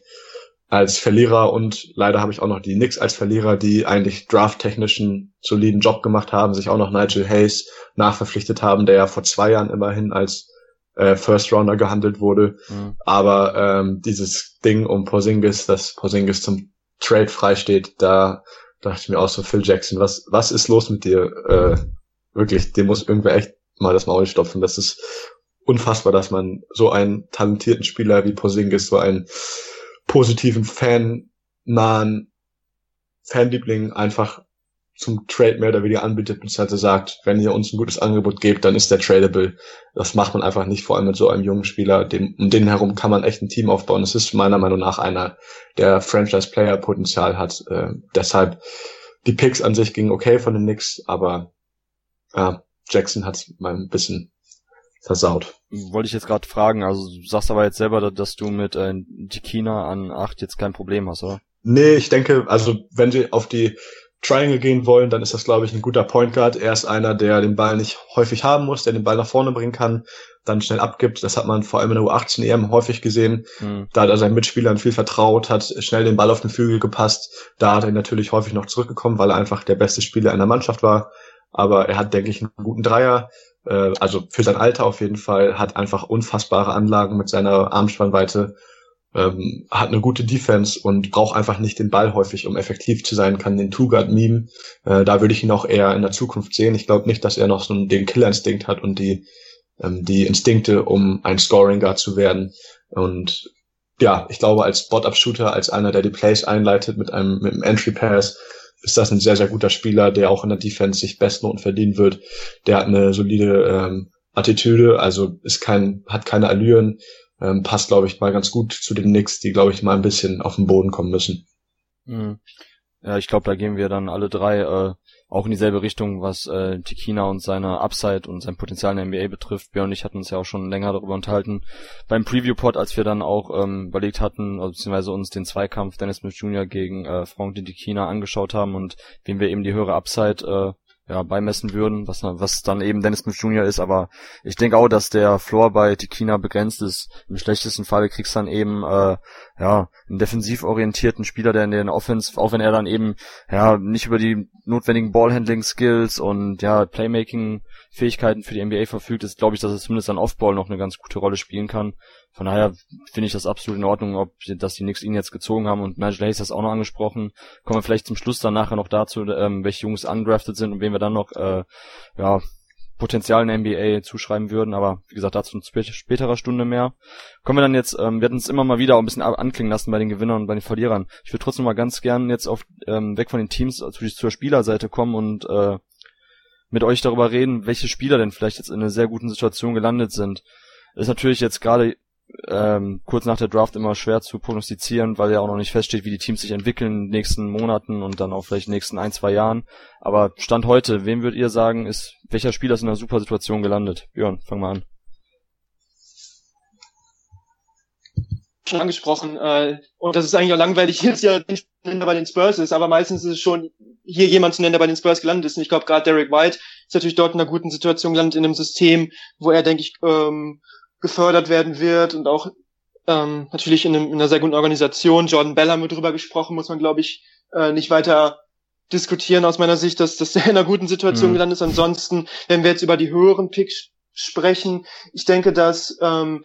als Verlierer und leider habe ich auch noch die Knicks als Verlierer, die eigentlich drafttechnischen soliden Job gemacht haben, sich auch noch Nigel Hayes nachverpflichtet haben, der ja vor zwei Jahren immerhin als äh, First Rounder gehandelt wurde. Mhm. Aber ähm, dieses Ding um Porzingis, dass Porzingis zum Trade freisteht, da dachte ich mir auch so, Phil Jackson, was, was ist los mit dir? Äh, wirklich, dem muss irgendwer echt mal das Maul stopfen. Das ist unfassbar, dass man so einen talentierten Spieler wie Porzingis, so einen positiven Fan nahen Fanliebling einfach zum Trade mehr oder weniger anbietet, beziehungsweise sagt, wenn ihr uns ein gutes Angebot gebt, dann ist der tradable. Das macht man einfach nicht, vor allem mit so einem jungen Spieler. Dem, um den herum kann man echt ein Team aufbauen. Das ist meiner Meinung nach einer, der Franchise-Player-Potenzial hat. Äh, deshalb, die Picks an sich gingen okay von den Knicks, aber ja, Jackson hat mal ein bisschen versaut. Wollte ich jetzt gerade fragen, also du sagst aber jetzt selber, dass du mit äh, Tikina an 8 jetzt kein Problem hast, oder? Nee, ich denke, also wenn sie auf die Triangle gehen wollen, dann ist das, glaube ich, ein guter Point Guard. Er ist einer, der den Ball nicht häufig haben muss, der den Ball nach vorne bringen kann, dann schnell abgibt. Das hat man vor allem in der U18 EM häufig gesehen. Mhm. Da hat er seinen Mitspielern viel vertraut, hat schnell den Ball auf den Flügel gepasst. Da hat er natürlich häufig noch zurückgekommen, weil er einfach der beste Spieler in der Mannschaft war aber er hat, denke ich, einen guten Dreier. Äh, also für sein Alter auf jeden Fall, hat einfach unfassbare Anlagen mit seiner Armspannweite, ähm, hat eine gute Defense und braucht einfach nicht den Ball häufig, um effektiv zu sein, kann den Two-Guard meme. Äh, da würde ich ihn auch eher in der Zukunft sehen. Ich glaube nicht, dass er noch so den Killerinstinkt hat und die, ähm, die Instinkte, um ein Scoring Guard zu werden. Und ja, ich glaube, als Spot-Up-Shooter, als einer, der die Plays einleitet mit einem, mit einem Entry-Pass, ist das ein sehr, sehr guter Spieler, der auch in der Defense sich Bestnoten verdienen wird. Der hat eine solide ähm, Attitüde, also ist kein, hat keine Allüren, ähm, passt, glaube ich, mal ganz gut zu den Knicks, die, glaube ich, mal ein bisschen auf den Boden kommen müssen. Mhm. Ja, ich glaube, da gehen wir dann alle drei äh, auch in dieselbe Richtung, was äh, Tikina und seine Upside und sein Potenzial in der NBA betrifft. Björn und ich hatten uns ja auch schon länger darüber unterhalten beim Preview-Pod, als wir dann auch ähm, überlegt hatten, also beziehungsweise uns den Zweikampf Dennis Smith Jr. gegen äh, Frank Tikina angeschaut haben und wem wir eben die höhere Upside äh, ja, beimessen würden, was, was dann eben Dennis Smith Jr. ist, aber ich denke auch, dass der Floor bei Tikina begrenzt ist. Im schlechtesten Falle kriegst du dann eben äh, ja, einen defensiv orientierten Spieler, der in den Offense, auch wenn er dann eben ja nicht über die notwendigen Ballhandling-Skills und ja Playmaking-Fähigkeiten für die NBA verfügt, ist glaube ich, dass er zumindest an Offball noch eine ganz gute Rolle spielen kann. Von daher finde ich das absolut in Ordnung, ob dass die Knicks ihn jetzt gezogen haben und Nigel Hayes das auch noch angesprochen. Kommen wir vielleicht zum Schluss dann nachher noch dazu, ähm, welche Jungs undrafted sind und wen wir dann noch äh, ja Potenzial in NBA zuschreiben würden, aber wie gesagt, dazu in späterer Stunde mehr. Kommen wir dann jetzt, ähm, wir hatten es immer mal wieder auch ein bisschen anklingen lassen bei den Gewinnern und bei den Verlierern. Ich würde trotzdem mal ganz gern jetzt auf ähm, weg von den Teams also zur Spielerseite kommen und äh, mit euch darüber reden, welche Spieler denn vielleicht jetzt in einer sehr guten Situation gelandet sind. ist natürlich jetzt gerade ähm, kurz nach der Draft immer schwer zu prognostizieren, weil ja auch noch nicht feststeht, wie die Teams sich entwickeln in den nächsten Monaten und dann auch vielleicht in den nächsten ein, zwei Jahren. Aber Stand heute, wem würdet ihr sagen, ist, welcher Spieler ist in einer super Situation gelandet? Björn, fang mal an. Schon angesprochen, äh, und das ist eigentlich auch langweilig, jetzt ja der bei den Spurs ist, aber meistens ist es schon hier jemand zu nennen, der bei den Spurs gelandet ist. Und ich glaube, gerade Derek White ist natürlich dort in einer guten Situation gelandet, in einem System, wo er, denke ich, ähm, gefördert werden wird und auch ähm, natürlich in, einem, in einer sehr guten Organisation. Jordan Bell haben wir drüber gesprochen, muss man, glaube ich, äh, nicht weiter diskutieren aus meiner Sicht, dass, dass er in einer guten Situation mhm. gelandet ist. Ansonsten, wenn wir jetzt über die höheren Picks sprechen, ich denke, dass ähm,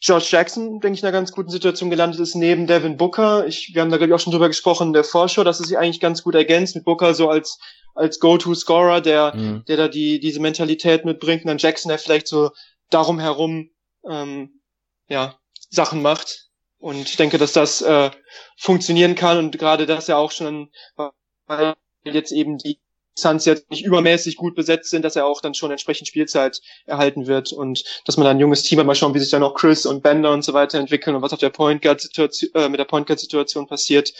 George Jackson, denke ich, in einer ganz guten Situation gelandet ist, neben Devin Booker. Ich, wir haben da, glaube ich, auch schon drüber gesprochen in der Vorschau, dass es sich eigentlich ganz gut ergänzt mit Booker so als, als Go-To-Scorer, der, mhm. der da die, diese Mentalität mitbringt und dann Jackson, der vielleicht so darum herum ähm, ja, Sachen macht. Und ich denke, dass das äh, funktionieren kann und gerade das ja auch schon, weil jetzt eben die Suns jetzt nicht übermäßig gut besetzt sind, dass er auch dann schon entsprechend Spielzeit erhalten wird und dass man dann ein junges Team hat, mal schauen, wie sich dann auch Chris und Bender und so weiter entwickeln und was auf der Point Guard Situation äh, mit der Point Guard Situation passiert.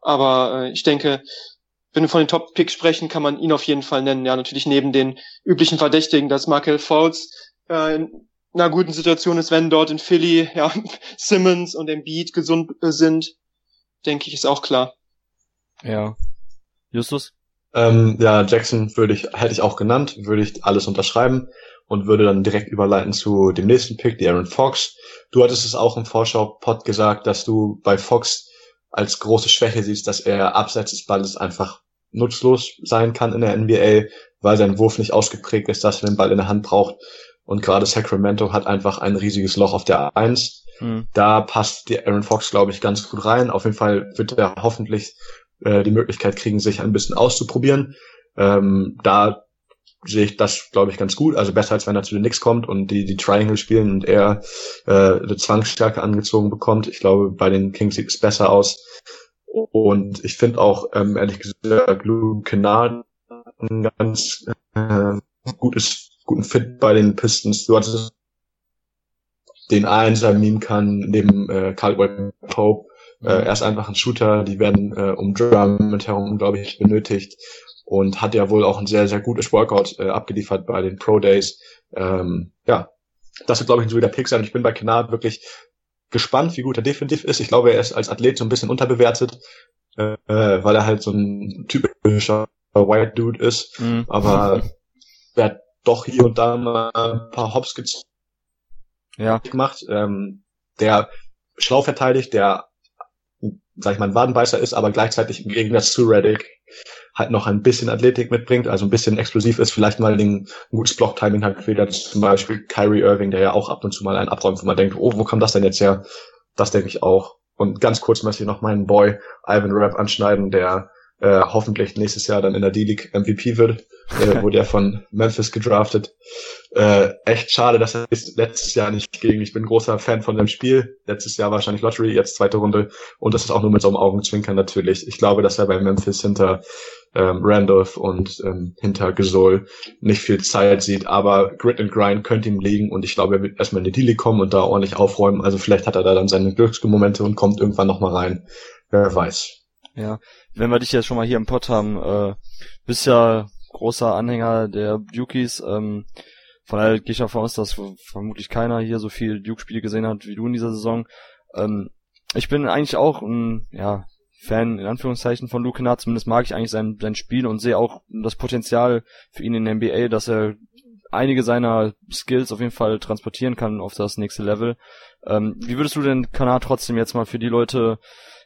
Aber äh, ich denke, wenn wir von den Top Picks sprechen, kann man ihn auf jeden Fall nennen. Ja, natürlich neben den üblichen Verdächtigen, dass Markel Fouts äh, einer guten Situation ist, wenn dort in Philly ja, Simmons und Embiid gesund äh, sind, denke ich, ist auch klar. Ja. Justus? Ähm, ja, Jackson würde ich, hätte ich auch genannt, würde ich alles unterschreiben und würde dann direkt überleiten zu dem nächsten Pick, die Aaron Fox. Du hattest es auch im Vorschau-Pod gesagt, dass du bei Fox als große Schwäche siehst, dass er abseits des Balles einfach nutzlos sein kann in der NBA, weil sein Wurf nicht ausgeprägt ist, dass er den Ball in der Hand braucht. Und gerade Sacramento hat einfach ein riesiges Loch auf der Eins. Mhm. Da passt die Aaron Fox, glaube ich, ganz gut rein. Auf jeden Fall wird er hoffentlich äh, die Möglichkeit kriegen, sich ein bisschen auszuprobieren. Ähm, da sehe ich das, glaube ich, ganz gut. Also besser, als wenn er zu den Knicks kommt und die, die Triangle spielen und er äh, eine Zwangsstärke angezogen bekommt. Ich glaube, bei den Kings sieht es besser aus. Und ich finde auch, ähm, ehrlich gesagt, Luke Kennard ein ganz äh, gutes guten Fit bei den Pistons. Du hattest den Einser meme kann neben äh, Caldwell Pope. Äh, er ist einfach ein Shooter, die werden äh, um Drummond herum, glaube ich, benötigt und hat ja wohl auch ein sehr, sehr gutes Workout äh, abgeliefert bei den Pro Days. Ähm, ja, das wird, glaube ich, so wieder Pick sein. Ich bin bei Kennard wirklich gespannt, wie gut er definitiv ist. Ich glaube, er ist als Athlet so ein bisschen unterbewertet, äh, weil er halt so ein typischer White Dude ist. Mhm. Aber er hat doch hier und da mal ein paar Hops ja. gemacht. Ähm, der schlau verteidigt, der, sag ich mal, ein Wadenbeißer ist, aber gleichzeitig im Gegensatz zu Reddick halt noch ein bisschen Athletik mitbringt, also ein bisschen explosiv ist, vielleicht mal ein gutes Block-Timing hat, wie zum Beispiel Kyrie Irving, der ja auch ab und zu mal einen abräumt, wo man denkt, oh, wo kommt das denn jetzt her? Das denke ich auch. Und ganz kurz möchte ich noch meinen Boy Ivan Rapp anschneiden, der äh, hoffentlich nächstes Jahr dann in der D-League MVP wird, äh, wurde er von Memphis gedraftet. Äh, echt schade, dass er letztes Jahr nicht gegen, ich bin großer Fan von dem Spiel, letztes Jahr wahrscheinlich Lottery, jetzt zweite Runde. Und das ist auch nur mit so einem Augenzwinkern natürlich. Ich glaube, dass er bei Memphis hinter ähm, Randolph und ähm, hinter Gesol nicht viel Zeit sieht, aber Grit and Grind könnte ihm liegen. Und ich glaube, er wird erstmal in die D-League kommen und da ordentlich aufräumen, also vielleicht hat er da dann seine Glücksmomente und kommt irgendwann nochmal rein. Wer weiß. Ja, wenn wir dich jetzt schon mal hier im Pod haben, äh, bist ja großer Anhänger der Dukies, ähm, von daher gehe ich davon aus, dass vermutlich keiner hier so viel Duke-Spiele gesehen hat wie du in dieser Saison. Ähm, ich bin eigentlich auch ein ja, Fan in Anführungszeichen von Luke Kennard, zumindest mag ich eigentlich sein, sein Spiel und sehe auch das Potenzial für ihn in der NBA, dass er einige seiner Skills auf jeden Fall transportieren kann auf das nächste Level. Ähm, wie würdest du denn Kanal trotzdem jetzt mal für die Leute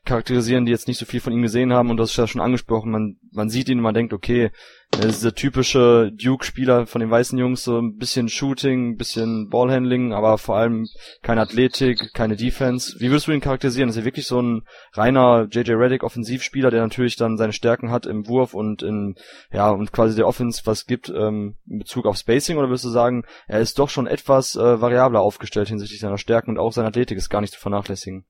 charakterisieren, die jetzt nicht so viel von ihm gesehen haben und das ist ja schon angesprochen, man, man sieht ihn und man denkt, okay, er ist der typische Duke-Spieler von den weißen Jungs, so ein bisschen Shooting, ein bisschen Ballhandling, aber vor allem keine Athletik, keine Defense. Wie würdest du ihn charakterisieren? Ist er wirklich so ein reiner JJ Reddick Offensivspieler, der natürlich dann seine Stärken hat im Wurf und in, ja, und quasi der Offense was gibt ähm, in Bezug auf Spacing oder würdest du sagen, er ist doch schon etwas äh, variabler aufgestellt hinsichtlich seiner Stärken und auch seine Athletik ist gar nicht zu vernachlässigen?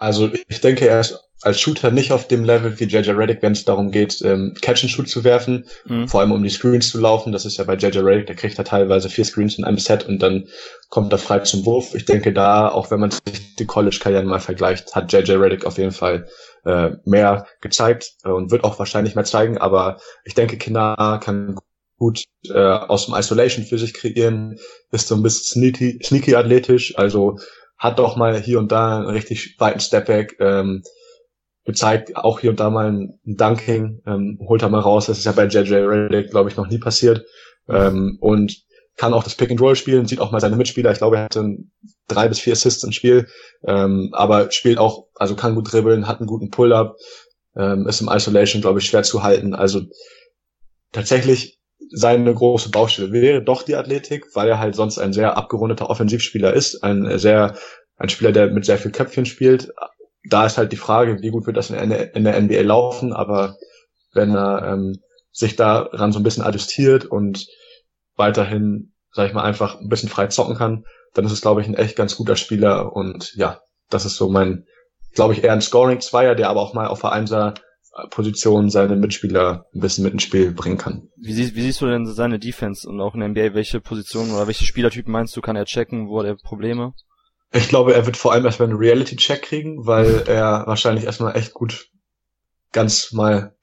Also ich denke, er ist als Shooter nicht auf dem Level wie JJ Reddick, wenn es darum geht, ähm, Catch and Shoot zu werfen, mhm. vor allem um die Screens zu laufen. Das ist ja bei JJ Reddick, der kriegt er teilweise vier Screens in einem Set und dann kommt er frei zum Wurf. Ich denke da, auch wenn man sich die College-Karrieren mal vergleicht, hat JJ Reddick auf jeden Fall äh, mehr gezeigt äh, und wird auch wahrscheinlich mehr zeigen. Aber ich denke, Kinder kann gut äh, aus dem Isolation für sich kreieren, ist so ein bisschen sneaky, sneaky athletisch, also hat doch mal hier und da einen richtig weiten Stepback, ähm, gezeigt, auch hier und da mal ein Dunking, ähm, holt er mal raus, das ist ja bei JJ Redick, glaube ich, noch nie passiert, ähm, und kann auch das Pick and Roll spielen, sieht auch mal seine Mitspieler, ich glaube, er hatte drei bis vier Assists im Spiel, ähm, aber spielt auch, also kann gut dribbeln, hat einen guten Pull-Up, ähm, ist im Isolation, glaube ich, schwer zu halten, also tatsächlich seine große Baustelle wäre doch die Athletik, weil er halt sonst ein sehr abgerundeter Offensivspieler ist, ein sehr, ein Spieler, der mit sehr viel Köpfchen spielt. Da ist halt die Frage, wie gut wird das in, in der NBA laufen, aber wenn er ähm, sich daran so ein bisschen adjustiert und weiterhin, sag ich mal, einfach ein bisschen frei zocken kann, dann ist es, glaube ich, ein echt ganz guter Spieler und ja, das ist so mein, glaube ich, eher ein Scoring-Zweier, der aber auch mal auf der Einser Position seine Mitspieler ein bisschen mit ins Spiel bringen kann. Wie, siehst, wie siehst du denn seine Defense und auch in der NBA, welche Positionen oder welche Spielertypen meinst du, kann er checken, wo hat er Probleme? Ich glaube, er wird vor allem erstmal einen Reality-Check kriegen, weil er wahrscheinlich erstmal echt gut ganz mal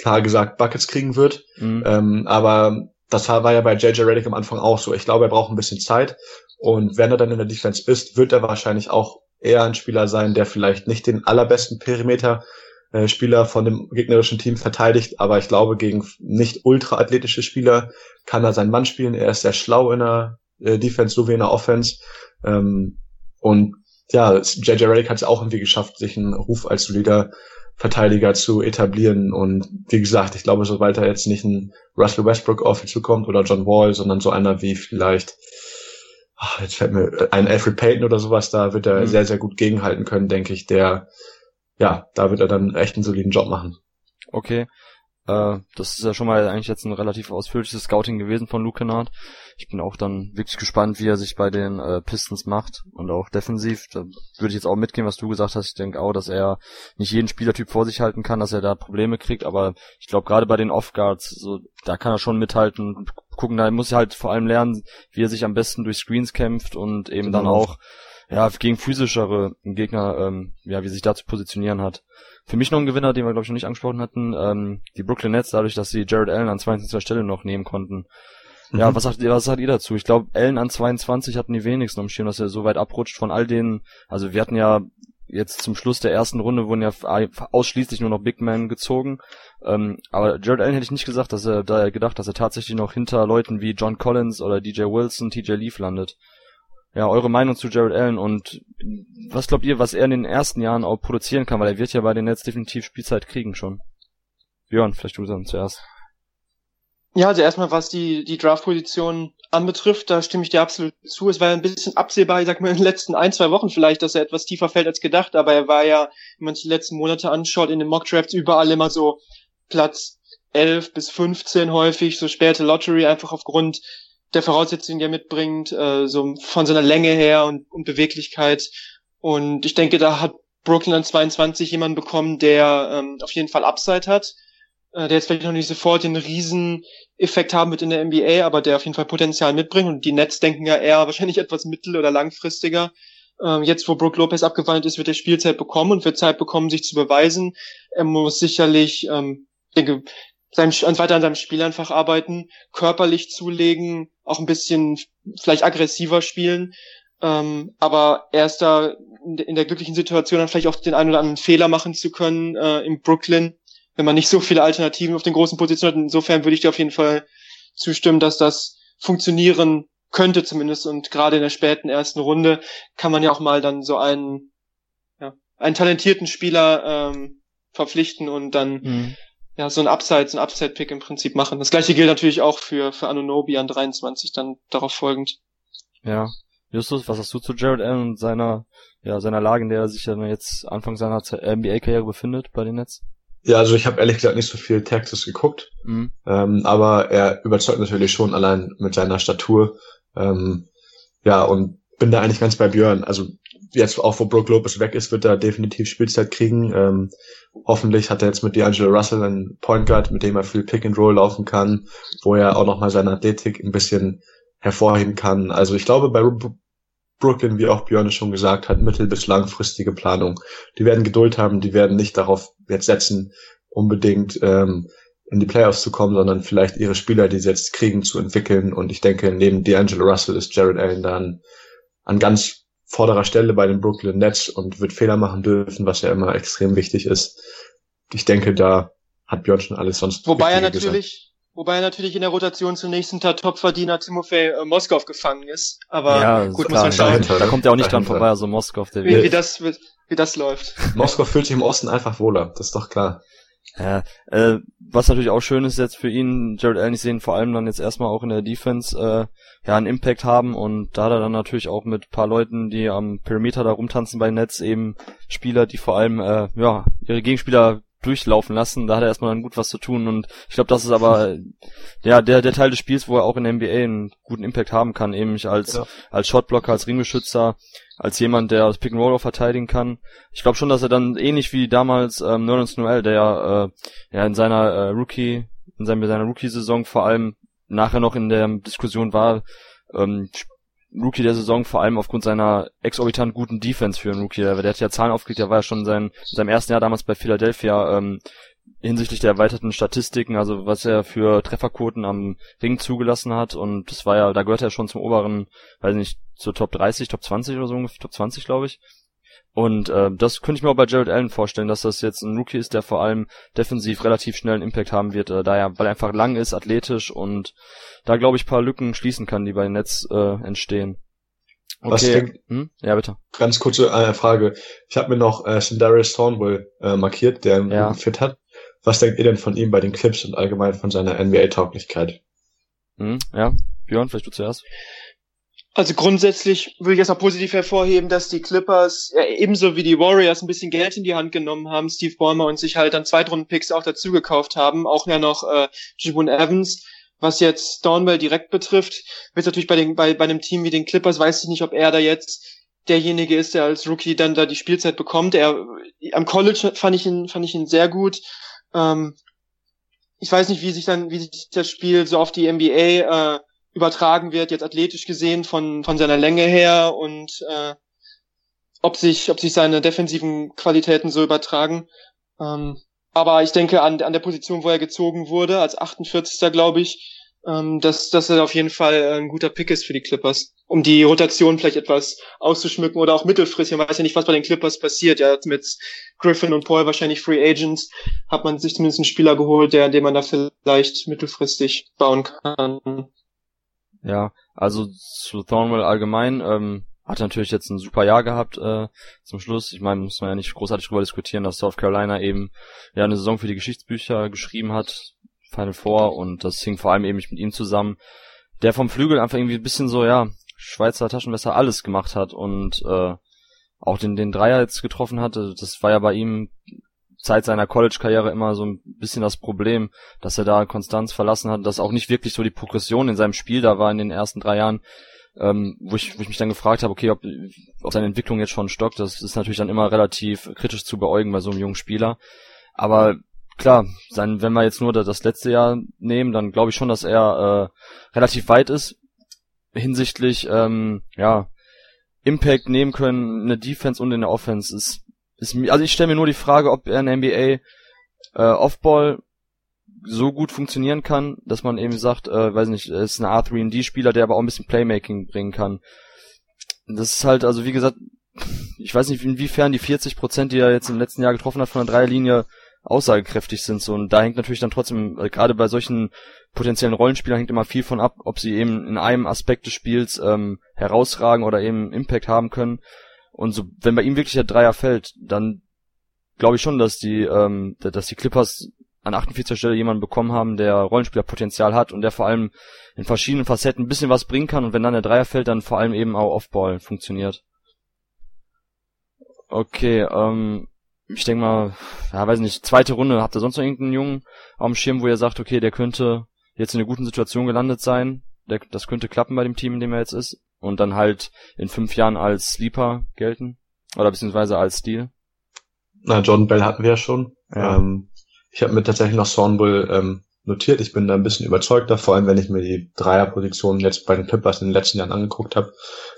klar gesagt Buckets kriegen wird. Mhm. Ähm, aber das war ja bei JJ Reddick am Anfang auch so. Ich glaube, er braucht ein bisschen Zeit. Und wenn er dann in der Defense ist, wird er wahrscheinlich auch eher ein Spieler sein, der vielleicht nicht den allerbesten Perimeter äh, Spieler von dem gegnerischen Team verteidigt, aber ich glaube, gegen nicht ultra athletische Spieler kann er seinen Mann spielen. Er ist sehr schlau in der äh, Defense sowie in der Offense. Ähm, und ja, JJ Redick hat es auch irgendwie geschafft, sich einen Ruf als solider Verteidiger zu etablieren. Und wie gesagt, ich glaube, sobald er jetzt nicht ein Russell Westbrook auf ihn zukommt oder John Wall, sondern so einer wie vielleicht, ach, jetzt fällt mir ein Alfred Payton oder sowas, da wird er mhm. sehr, sehr gut gegenhalten können, denke ich, der ja, da wird er dann echt einen soliden Job machen. Okay. Äh, das ist ja schon mal eigentlich jetzt ein relativ ausführliches Scouting gewesen von Luke Kennard. Ich bin auch dann wirklich gespannt, wie er sich bei den äh, Pistons macht und auch defensiv. Da würde ich jetzt auch mitgehen, was du gesagt hast. Ich denke auch, dass er nicht jeden Spielertyp vor sich halten kann, dass er da Probleme kriegt, aber ich glaube gerade bei den Off-Guards, so, da kann er schon mithalten. Gucken, da muss er halt vor allem lernen, wie er sich am besten durch Screens kämpft und eben genau. dann auch ja, gegen physischere Gegner, ähm, ja, wie sich da zu positionieren hat. Für mich noch ein Gewinner, den wir, glaube ich, noch nicht angesprochen hatten, ähm, die Brooklyn Nets, dadurch, dass sie Jared Allen an 22. Stelle noch nehmen konnten. Mhm. Ja, was sagt, was sagt ihr dazu? Ich glaube, Allen an 22 hatten die wenigsten am Schirm, dass er so weit abrutscht von all den, also wir hatten ja jetzt zum Schluss der ersten Runde wurden ja ausschließlich nur noch Big Men gezogen. Ähm, aber Jared Allen hätte ich nicht gesagt, dass er da gedacht, dass er tatsächlich noch hinter Leuten wie John Collins oder DJ Wilson, TJ Leaf landet ja, eure Meinung zu Jared Allen und was glaubt ihr, was er in den ersten Jahren auch produzieren kann, weil er wird ja bei den Nets definitiv Spielzeit kriegen schon. Björn, vielleicht du dann zuerst. Ja, also erstmal was die, die Draft-Position anbetrifft, da stimme ich dir absolut zu. Es war ein bisschen absehbar, ich sag mal in den letzten ein, zwei Wochen vielleicht, dass er etwas tiefer fällt als gedacht, aber er war ja, wenn man sich die letzten Monate anschaut, in den Mock-Drafts überall immer so Platz 11 bis 15 häufig, so späte Lottery, einfach aufgrund der Voraussetzungen, die er mitbringt, äh, so von seiner Länge her und, und Beweglichkeit. Und ich denke, da hat Brooklyn an 22 jemanden bekommen, der ähm, auf jeden Fall Upside hat, äh, der jetzt vielleicht noch nicht sofort den Rieseneffekt haben wird in der NBA, aber der auf jeden Fall Potenzial mitbringt. Und die Nets denken ja eher wahrscheinlich etwas mittel- oder langfristiger. Ähm, jetzt, wo Brook Lopez abgewandelt ist, wird er Spielzeit bekommen und wird Zeit bekommen, sich zu beweisen. Er muss sicherlich, ähm, denke, sein, weiter an seinem Spiel einfach arbeiten, körperlich zulegen, auch ein bisschen vielleicht aggressiver spielen. Ähm, aber er ist da in der glücklichen Situation, dann vielleicht auch den einen oder anderen Fehler machen zu können äh, in Brooklyn, wenn man nicht so viele Alternativen auf den großen Positionen hat. Insofern würde ich dir auf jeden Fall zustimmen, dass das funktionieren könnte zumindest und gerade in der späten ersten Runde kann man ja auch mal dann so einen, ja, einen talentierten Spieler ähm, verpflichten und dann mhm. Ja so ein Upside, so ein Upside-Pick im Prinzip machen. Das gleiche gilt natürlich auch für, für Anunobi an 23 dann darauf folgend. Ja. Justus, was hast du zu Jared Allen und seiner, ja, seiner Lage, in der er sich ja jetzt Anfang seiner NBA-Karriere befindet bei den Nets? Ja, also ich habe ehrlich gesagt nicht so viel Texas geguckt, mhm. ähm, aber er überzeugt natürlich schon allein mit seiner Statur. Ähm, ja, und bin da eigentlich ganz bei Björn. Also jetzt auch, wo Brook Lopez weg ist, wird er definitiv Spielzeit kriegen. Ähm, hoffentlich hat er jetzt mit D'Angelo Russell einen Point Guard, mit dem er viel Pick and Roll laufen kann, wo er auch nochmal seine Athletik ein bisschen hervorheben kann. Also ich glaube, bei Brooklyn, wie auch Björn schon gesagt hat, mittel- bis langfristige Planung. Die werden Geduld haben, die werden nicht darauf jetzt setzen, unbedingt ähm, in die Playoffs zu kommen, sondern vielleicht ihre Spieler, die sie jetzt kriegen, zu entwickeln. Und ich denke, neben D'Angelo Russell ist Jared Allen dann an ganz vorderer Stelle bei den Brooklyn Nets und wird Fehler machen dürfen, was ja immer extrem wichtig ist. Ich denke, da hat Björn schon alles sonst. Wobei er natürlich, gesagt. Wobei er natürlich in der Rotation zunächst hinter Topverdiener Timofey äh, Moskov gefangen ist. Aber ja, gut, muss man schauen. Da, da kommt er auch nicht dran vorbei, also Moskov. Der wie, wie, das, wie, wie das läuft. Moskov fühlt sich im Osten einfach wohler, das ist doch klar. Ja, äh, was natürlich auch schön ist jetzt für ihn, Jared Allen, ich sehe ihn vor allem dann jetzt erstmal auch in der Defense äh, ja einen Impact haben und da hat er dann natürlich auch mit paar Leuten, die am Perimeter da rumtanzen bei Netz eben Spieler, die vor allem äh, ja ihre Gegenspieler durchlaufen lassen. Da hat er erstmal dann gut was zu tun und ich glaube, das ist aber ja der der Teil des Spiels, wo er auch in der NBA einen guten Impact haben kann, eben als ja. als Shotblocker, als Ringbeschützer, als jemand, der das Pick and Roll auch verteidigen kann. Ich glaube schon, dass er dann ähnlich wie damals ähm, Nerlens Noel, der äh, ja in seiner äh, Rookie in seiner, seiner Rookie-Saison vor allem nachher noch in der Diskussion war, ähm, Rookie der Saison, vor allem aufgrund seiner exorbitant guten Defense für einen Rookie. Der, der hat ja Zahlen aufgelegt, der war ja schon in seinem, in seinem ersten Jahr damals bei Philadelphia ähm, hinsichtlich der erweiterten Statistiken, also was er für Trefferquoten am Ring zugelassen hat und das war ja, da gehört er schon zum oberen, weiß nicht, zur Top 30, Top 20 oder so, Top 20 glaube ich. Und äh, das könnte ich mir auch bei Jared Allen vorstellen, dass das jetzt ein Rookie ist, der vor allem defensiv relativ schnell einen Impact haben wird, äh, da er, weil er einfach lang ist, athletisch und da glaube ich paar Lücken schließen kann, die bei den Netz äh, entstehen. Okay. Was denk, hm? Ja, bitte. Ganz kurze äh, Frage. Ich habe mir noch äh, Sindarius Thornwell äh, markiert, der einen ja. Fit hat. Was denkt ihr denn von ihm bei den Clips und allgemein von seiner NBA-Tauglichkeit? Hm, ja, Björn, vielleicht du zuerst. Also grundsätzlich würde ich erstmal positiv hervorheben, dass die Clippers ja, ebenso wie die Warriors ein bisschen Geld in die Hand genommen haben, Steve Ballmer und sich halt dann Zweitrunden-Picks auch dazu gekauft haben, auch ja noch äh, Jibun Evans. Was jetzt Stornwell direkt betrifft, wird natürlich bei, den, bei, bei einem Team wie den Clippers, weiß ich nicht, ob er da jetzt derjenige ist, der als Rookie dann da die Spielzeit bekommt. Er am College fand ich ihn, fand ich ihn sehr gut. Ähm, ich weiß nicht, wie sich dann, wie sich das Spiel so auf die NBA äh, übertragen wird, jetzt athletisch gesehen von, von seiner Länge her und äh, ob sich, ob sich seine defensiven Qualitäten so übertragen. Ähm, aber ich denke an, an der Position, wo er gezogen wurde, als 48. glaube ich, ähm, dass, dass er auf jeden Fall ein guter Pick ist für die Clippers, um die Rotation vielleicht etwas auszuschmücken oder auch mittelfristig. Man weiß ja nicht, was bei den Clippers passiert. Ja, mit Griffin und Paul wahrscheinlich Free Agents hat man sich zumindest einen Spieler geholt, der, den man da vielleicht mittelfristig bauen kann. Ja, also zu Thornwell allgemein, ähm, hat natürlich jetzt ein super Jahr gehabt äh, zum Schluss. Ich meine, muss man ja nicht großartig drüber diskutieren, dass South Carolina eben ja eine Saison für die Geschichtsbücher geschrieben hat, Final Four, und das hing vor allem eben mit ihm zusammen, der vom Flügel einfach irgendwie ein bisschen so, ja, Schweizer Taschenmesser alles gemacht hat und äh, auch den, den Dreier jetzt getroffen hatte. Das war ja bei ihm Zeit seiner College-Karriere immer so ein bisschen das Problem, dass er da Konstanz verlassen hat, dass auch nicht wirklich so die Progression in seinem Spiel da war in den ersten drei Jahren, ähm, wo, ich, wo ich mich dann gefragt habe, okay, ob, ob seine Entwicklung jetzt schon stockt, das ist natürlich dann immer relativ kritisch zu beäugen bei so einem jungen Spieler. Aber klar, sein, wenn wir jetzt nur das letzte Jahr nehmen, dann glaube ich schon, dass er äh, relativ weit ist hinsichtlich ähm, ja Impact nehmen können, eine Defense und in der Offense ist ist, also ich stelle mir nur die Frage, ob in NBA äh, Offball so gut funktionieren kann, dass man eben sagt, äh, weiß nicht, ist ein R3D-Spieler, der aber auch ein bisschen Playmaking bringen kann. Das ist halt, also wie gesagt, ich weiß nicht, inwiefern die 40 Prozent, die er jetzt im letzten Jahr getroffen hat von der Dreierlinie, aussagekräftig sind. So, und da hängt natürlich dann trotzdem, äh, gerade bei solchen potenziellen Rollenspielern hängt immer viel von ab, ob sie eben in einem Aspekt des Spiels ähm, herausragen oder eben Impact haben können. Und so, wenn bei ihm wirklich der Dreier fällt, dann glaube ich schon, dass die, ähm, dass die Clippers an 48. Stelle jemanden bekommen haben, der Rollenspielerpotenzial hat und der vor allem in verschiedenen Facetten ein bisschen was bringen kann und wenn dann der Dreier fällt, dann vor allem eben auch Offball funktioniert. Okay, ähm, ich denke mal, ja, weiß nicht, zweite Runde, habt ihr sonst noch irgendeinen Jungen dem Schirm, wo ihr sagt, okay, der könnte jetzt in einer guten Situation gelandet sein, der, das könnte klappen bei dem Team, in dem er jetzt ist und dann halt in fünf Jahren als Sleeper gelten oder beziehungsweise als Stil? Na, Jordan Bell hatten wir ja schon. Ja. Ähm, ich habe mir tatsächlich noch Thornbull ähm, notiert. Ich bin da ein bisschen überzeugter, vor allem wenn ich mir die Dreierpositionen jetzt bei den Clippers in den letzten Jahren angeguckt habe.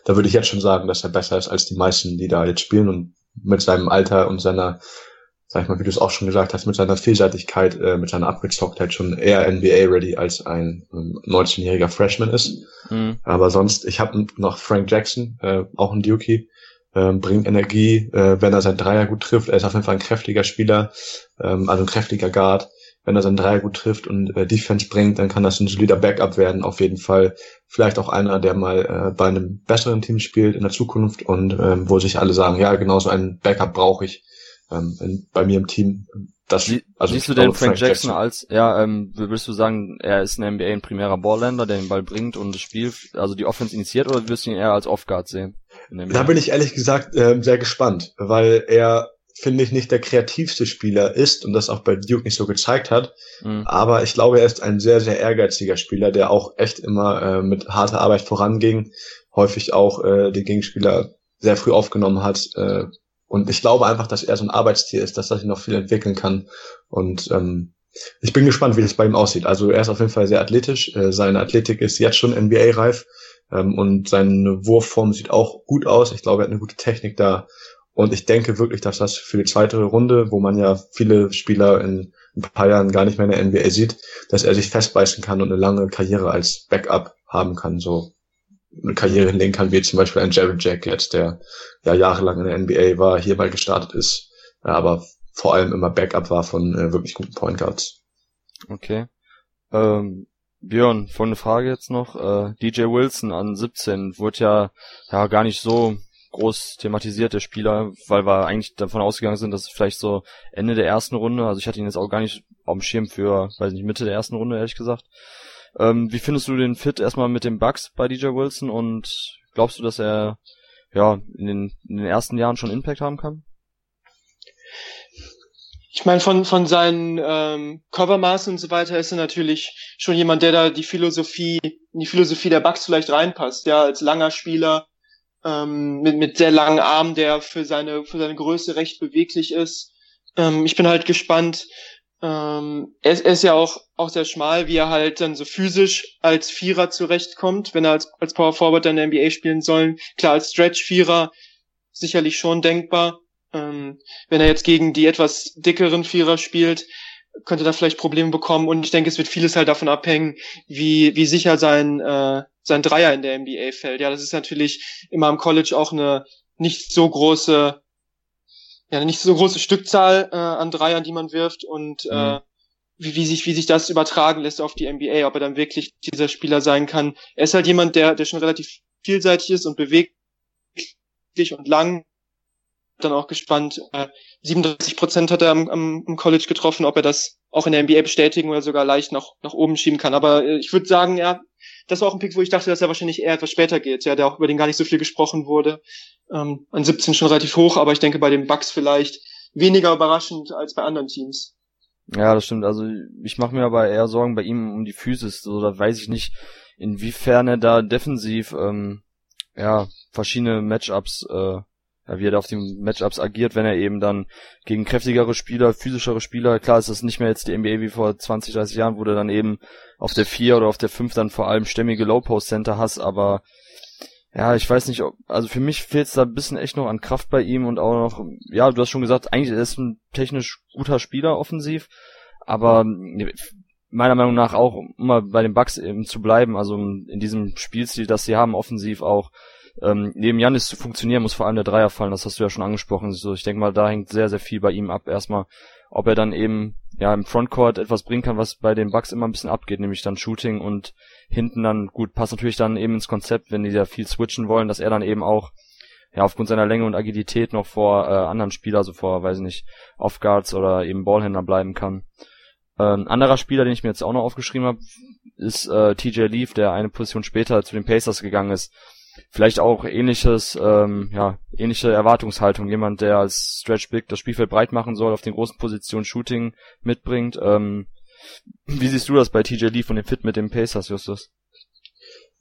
Da würde ich jetzt schon sagen, dass er besser ist als die meisten, die da jetzt spielen und mit seinem Alter und seiner, sag ich mal, wie du es auch schon gesagt hast, mit seiner Vielseitigkeit, äh, mit seiner Abgezocktheit schon eher NBA-ready als ein ähm, 19-jähriger Freshman ist. Mhm. Aber sonst, ich habe noch Frank Jackson, äh, auch ein Dukey, ähm, bringt Energie, äh, wenn er sein Dreier gut trifft. Er ist auf jeden Fall ein kräftiger Spieler, ähm, also ein kräftiger Guard. Wenn er sein Dreier gut trifft und äh, Defense bringt, dann kann das ein solider Backup werden, auf jeden Fall. Vielleicht auch einer, der mal äh, bei einem besseren Team spielt in der Zukunft und ähm, wo sich alle sagen, ja, genau so einen Backup brauche ich ähm, in, bei mir im Team. Das, Sie, also siehst du den Frank, Frank Jackson, Jackson, als, ja, ähm, würdest du sagen, er ist ein NBA ein primärer Ballländer, der den Ball bringt und das Spiel, also die Offense initiiert, oder wirst du ihn eher als Off-Guard sehen? Da bin ich ehrlich gesagt äh, sehr gespannt, weil er, finde ich, nicht der kreativste Spieler ist und das auch bei Duke nicht so gezeigt hat. Mhm. Aber ich glaube, er ist ein sehr, sehr ehrgeiziger Spieler, der auch echt immer äh, mit harter Arbeit voranging, häufig auch äh, den Gegenspieler sehr früh aufgenommen hat. Äh, und ich glaube einfach, dass er so ein Arbeitstier ist, dass er sich noch viel entwickeln kann. Und ähm, ich bin gespannt, wie das bei ihm aussieht. Also er ist auf jeden Fall sehr athletisch. Äh, seine Athletik ist jetzt schon NBA-reif. Ähm, und seine Wurfform sieht auch gut aus. Ich glaube, er hat eine gute Technik da. Und ich denke wirklich, dass das für die zweite Runde, wo man ja viele Spieler in ein paar Jahren gar nicht mehr in der NBA sieht, dass er sich festbeißen kann und eine lange Karriere als Backup haben kann, so eine Karriere hinlegen kann, wie zum Beispiel ein Jared Jack jetzt, der ja jahrelang in der NBA war, hierbei gestartet ist, aber vor allem immer Backup war von äh, wirklich guten Point Guards. Okay. Ähm, Björn, eine Frage jetzt noch. Äh, DJ Wilson an 17 wurde ja, ja gar nicht so groß thematisiert, der Spieler, weil wir eigentlich davon ausgegangen sind, dass es vielleicht so Ende der ersten Runde, also ich hatte ihn jetzt auch gar nicht auf dem Schirm für, weiß nicht, Mitte der ersten Runde, ehrlich gesagt. Ähm, wie findest du den Fit erstmal mit den Bugs bei DJ Wilson und glaubst du, dass er ja in den, in den ersten Jahren schon Impact haben kann? Ich meine, von, von seinen ähm, Covermaßen und so weiter ist er natürlich schon jemand, der da die Philosophie, in die Philosophie der Bugs vielleicht reinpasst, ja, als langer Spieler, ähm, mit, mit sehr langen Armen, der für seine, für seine Größe recht beweglich ist. Ähm, ich bin halt gespannt. Ähm, er, ist, er ist ja auch, auch sehr schmal, wie er halt dann so physisch als Vierer zurechtkommt, wenn er als, als Power Forward dann in der NBA spielen soll. Klar, als Stretch-Vierer sicherlich schon denkbar. Ähm, wenn er jetzt gegen die etwas dickeren Vierer spielt, könnte da vielleicht Probleme bekommen. Und ich denke, es wird vieles halt davon abhängen, wie, wie sicher sein, äh, sein Dreier in der NBA fällt. Ja, das ist natürlich immer am College auch eine nicht so große, ja, nicht so große Stückzahl äh, an Dreiern, die man wirft und äh, mhm. äh, wie, wie sich wie sich das übertragen lässt auf die NBA, ob er dann wirklich dieser Spieler sein kann. Er ist halt jemand, der der schon relativ vielseitig ist und beweglich und lang dann auch gespannt. Äh, 37 Prozent hat er am, am, am, College getroffen, ob er das auch in der NBA bestätigen oder sogar leicht nach, nach oben schieben kann. Aber äh, ich würde sagen, ja, das war auch ein Pick, wo ich dachte, dass er wahrscheinlich eher etwas später geht, ja, der auch über den gar nicht so viel gesprochen wurde. Ähm, an 17 schon relativ hoch, aber ich denke bei den Bucks vielleicht weniger überraschend als bei anderen Teams. Ja, das stimmt. Also ich mache mir aber eher Sorgen bei ihm um die Physis. So, da weiß ich nicht, inwiefern er da defensiv ähm, ja verschiedene Matchups äh, wie er da auf den Matchups agiert, wenn er eben dann gegen kräftigere Spieler, physischere Spieler, klar ist das nicht mehr jetzt die NBA wie vor 20, 30 Jahren, wo du dann eben auf der 4 oder auf der 5 dann vor allem stämmige Low-Post-Center hast, aber ja, ich weiß nicht, ob, also für mich fehlt es da ein bisschen echt noch an Kraft bei ihm und auch noch, ja, du hast schon gesagt, eigentlich ist er ein technisch guter Spieler offensiv, aber meiner Meinung nach auch, um mal bei den Bucks eben zu bleiben, also in diesem Spielstil, das sie haben, offensiv auch, ähm, neben Janis zu funktionieren, muss vor allem der Dreier fallen, das hast du ja schon angesprochen. So, ich denke mal, da hängt sehr, sehr viel bei ihm ab erstmal. ob er dann eben ja im Frontcourt etwas bringen kann, was bei den Bucks immer ein bisschen abgeht, nämlich dann Shooting und hinten dann gut passt natürlich dann eben ins Konzept, wenn die da viel switchen wollen, dass er dann eben auch ja aufgrund seiner Länge und Agilität noch vor äh, anderen Spielern, also vor, weiß ich nicht, Offguards oder eben Ballhändler bleiben kann. Äh, ein anderer Spieler, den ich mir jetzt auch noch aufgeschrieben habe, ist äh, TJ Leaf, der eine Position später zu den Pacers gegangen ist. Vielleicht auch ähnliches, ähm, ja, ähnliche Erwartungshaltung. Jemand, der als Stretch Big das Spielfeld breit machen soll, auf den großen Positionen Shooting mitbringt. Ähm, wie siehst du das bei TJ Leaf und dem Fit mit den Pacers, Justus?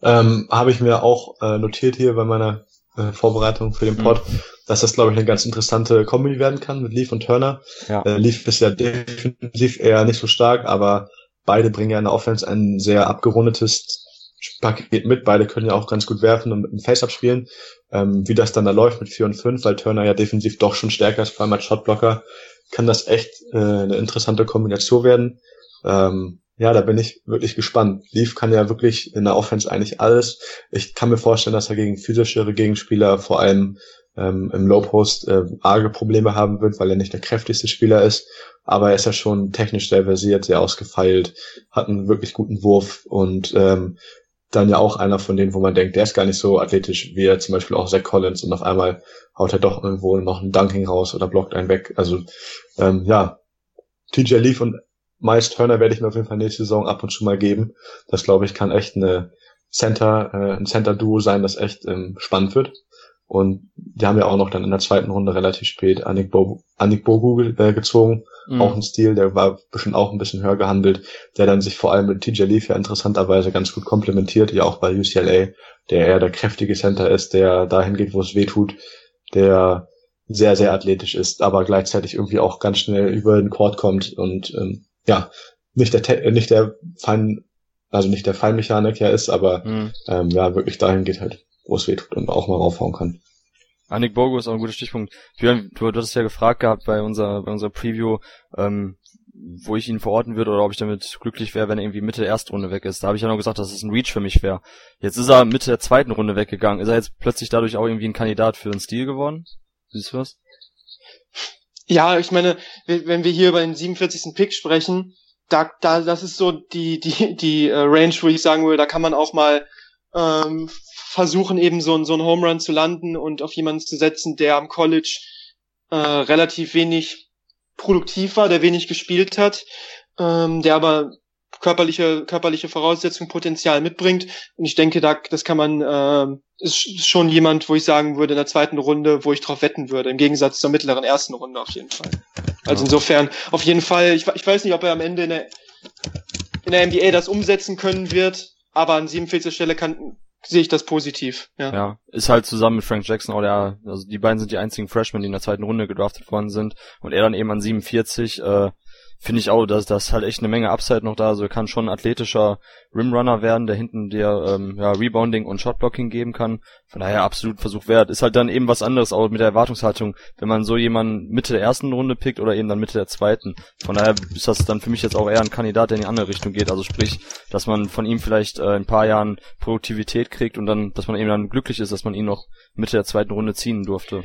Ähm, Habe ich mir auch äh, notiert hier bei meiner äh, Vorbereitung für den mhm. Pod, mhm. dass das, glaube ich, eine ganz interessante Kombi werden kann mit Leaf und Turner. Ja. Äh, Leaf ist ja defensiv eher nicht so stark, aber beide bringen ja in der Offense ein sehr abgerundetes Paket mit. Beide können ja auch ganz gut werfen und mit einem Face-Up spielen. Ähm, wie das dann da läuft mit 4 und 5, weil Turner ja defensiv doch schon stärker ist, vor allem als Shotblocker, kann das echt äh, eine interessante Kombination werden. Ähm, ja, da bin ich wirklich gespannt. Leaf kann ja wirklich in der Offense eigentlich alles. Ich kann mir vorstellen, dass er gegen physischere Gegenspieler, vor allem ähm, im Low Post, äh, arge Probleme haben wird, weil er nicht der kräftigste Spieler ist. Aber er ist ja schon technisch sehr versiert, sehr ausgefeilt, hat einen wirklich guten Wurf und ähm, dann ja auch einer von denen, wo man denkt, der ist gar nicht so athletisch wie er zum Beispiel auch Zach Collins und auf einmal haut er doch irgendwo noch einen Dunking raus oder blockt einen weg. Also ähm, ja, TJ Leaf und Miles Turner werde ich mir auf jeden Fall nächste Saison ab und zu mal geben. Das glaube ich kann echt eine Center, äh, ein Center-Duo sein, das echt ähm, spannend wird. Und die haben ja auch noch dann in der zweiten Runde relativ spät Anik, Bo Anik Bogu äh, gezogen. Mhm. Auch ein Stil, der war bestimmt auch ein bisschen höher gehandelt, der dann sich vor allem mit TJ Leaf ja interessanterweise ganz gut komplementiert, ja auch bei UCLA, der eher der kräftige Center ist, der dahin geht, wo es weh tut, der sehr, sehr athletisch ist, aber gleichzeitig irgendwie auch ganz schnell über den Court kommt und ähm, ja, nicht der nicht der Fein, also nicht der Feinmechaniker ist, aber mhm. ähm, ja, wirklich dahin geht halt, wo es weh tut und auch mal raufhauen kann. Anik Bogo ist auch ein guter Stichpunkt. Björn, du, du hattest ja gefragt gehabt bei unserer, bei unserer Preview, ähm, wo ich ihn verorten würde oder ob ich damit glücklich wäre, wenn er irgendwie Mitte der ersten Runde weg ist. Da habe ich ja noch gesagt, dass es ein Reach für mich wäre. Jetzt ist er Mitte der zweiten Runde weggegangen. Ist er jetzt plötzlich dadurch auch irgendwie ein Kandidat für einen Stil geworden? Siehst du was? Ja, ich meine, wenn wir hier über den 47. Pick sprechen, da, da, das ist so die, die, die äh, Range, wo ich sagen würde, da kann man auch mal ähm, versuchen, eben so, so einen Home Run zu landen und auf jemanden zu setzen, der am College äh, relativ wenig produktiv war, der wenig gespielt hat, ähm, der aber körperliche, körperliche Voraussetzungen, Potenzial mitbringt. Und ich denke, da, das kann man, äh, ist schon jemand, wo ich sagen würde, in der zweiten Runde, wo ich drauf wetten würde, im Gegensatz zur mittleren ersten Runde auf jeden Fall. Also insofern, auf jeden Fall, ich, ich weiß nicht, ob er am Ende in der, in der NBA das umsetzen können wird, aber an 47. Stelle kann, sehe ich das positiv. Ja. ja, ist halt zusammen mit Frank Jackson auch der, also die beiden sind die einzigen Freshmen, die in der zweiten Runde gedraftet worden sind und er dann eben an 47, äh, finde ich auch, dass das halt echt eine Menge Upside noch da. Also kann schon ein athletischer Rimrunner werden, der hinten dir ähm, ja, Rebounding und Shotblocking geben kann. Von daher absolut Versuch wert. Ist halt dann eben was anderes auch mit der Erwartungshaltung, wenn man so jemanden Mitte der ersten Runde pickt oder eben dann Mitte der zweiten. Von daher ist das dann für mich jetzt auch eher ein Kandidat, der in die andere Richtung geht. Also sprich, dass man von ihm vielleicht äh, in ein paar Jahren Produktivität kriegt und dann, dass man eben dann glücklich ist, dass man ihn noch Mitte der zweiten Runde ziehen durfte.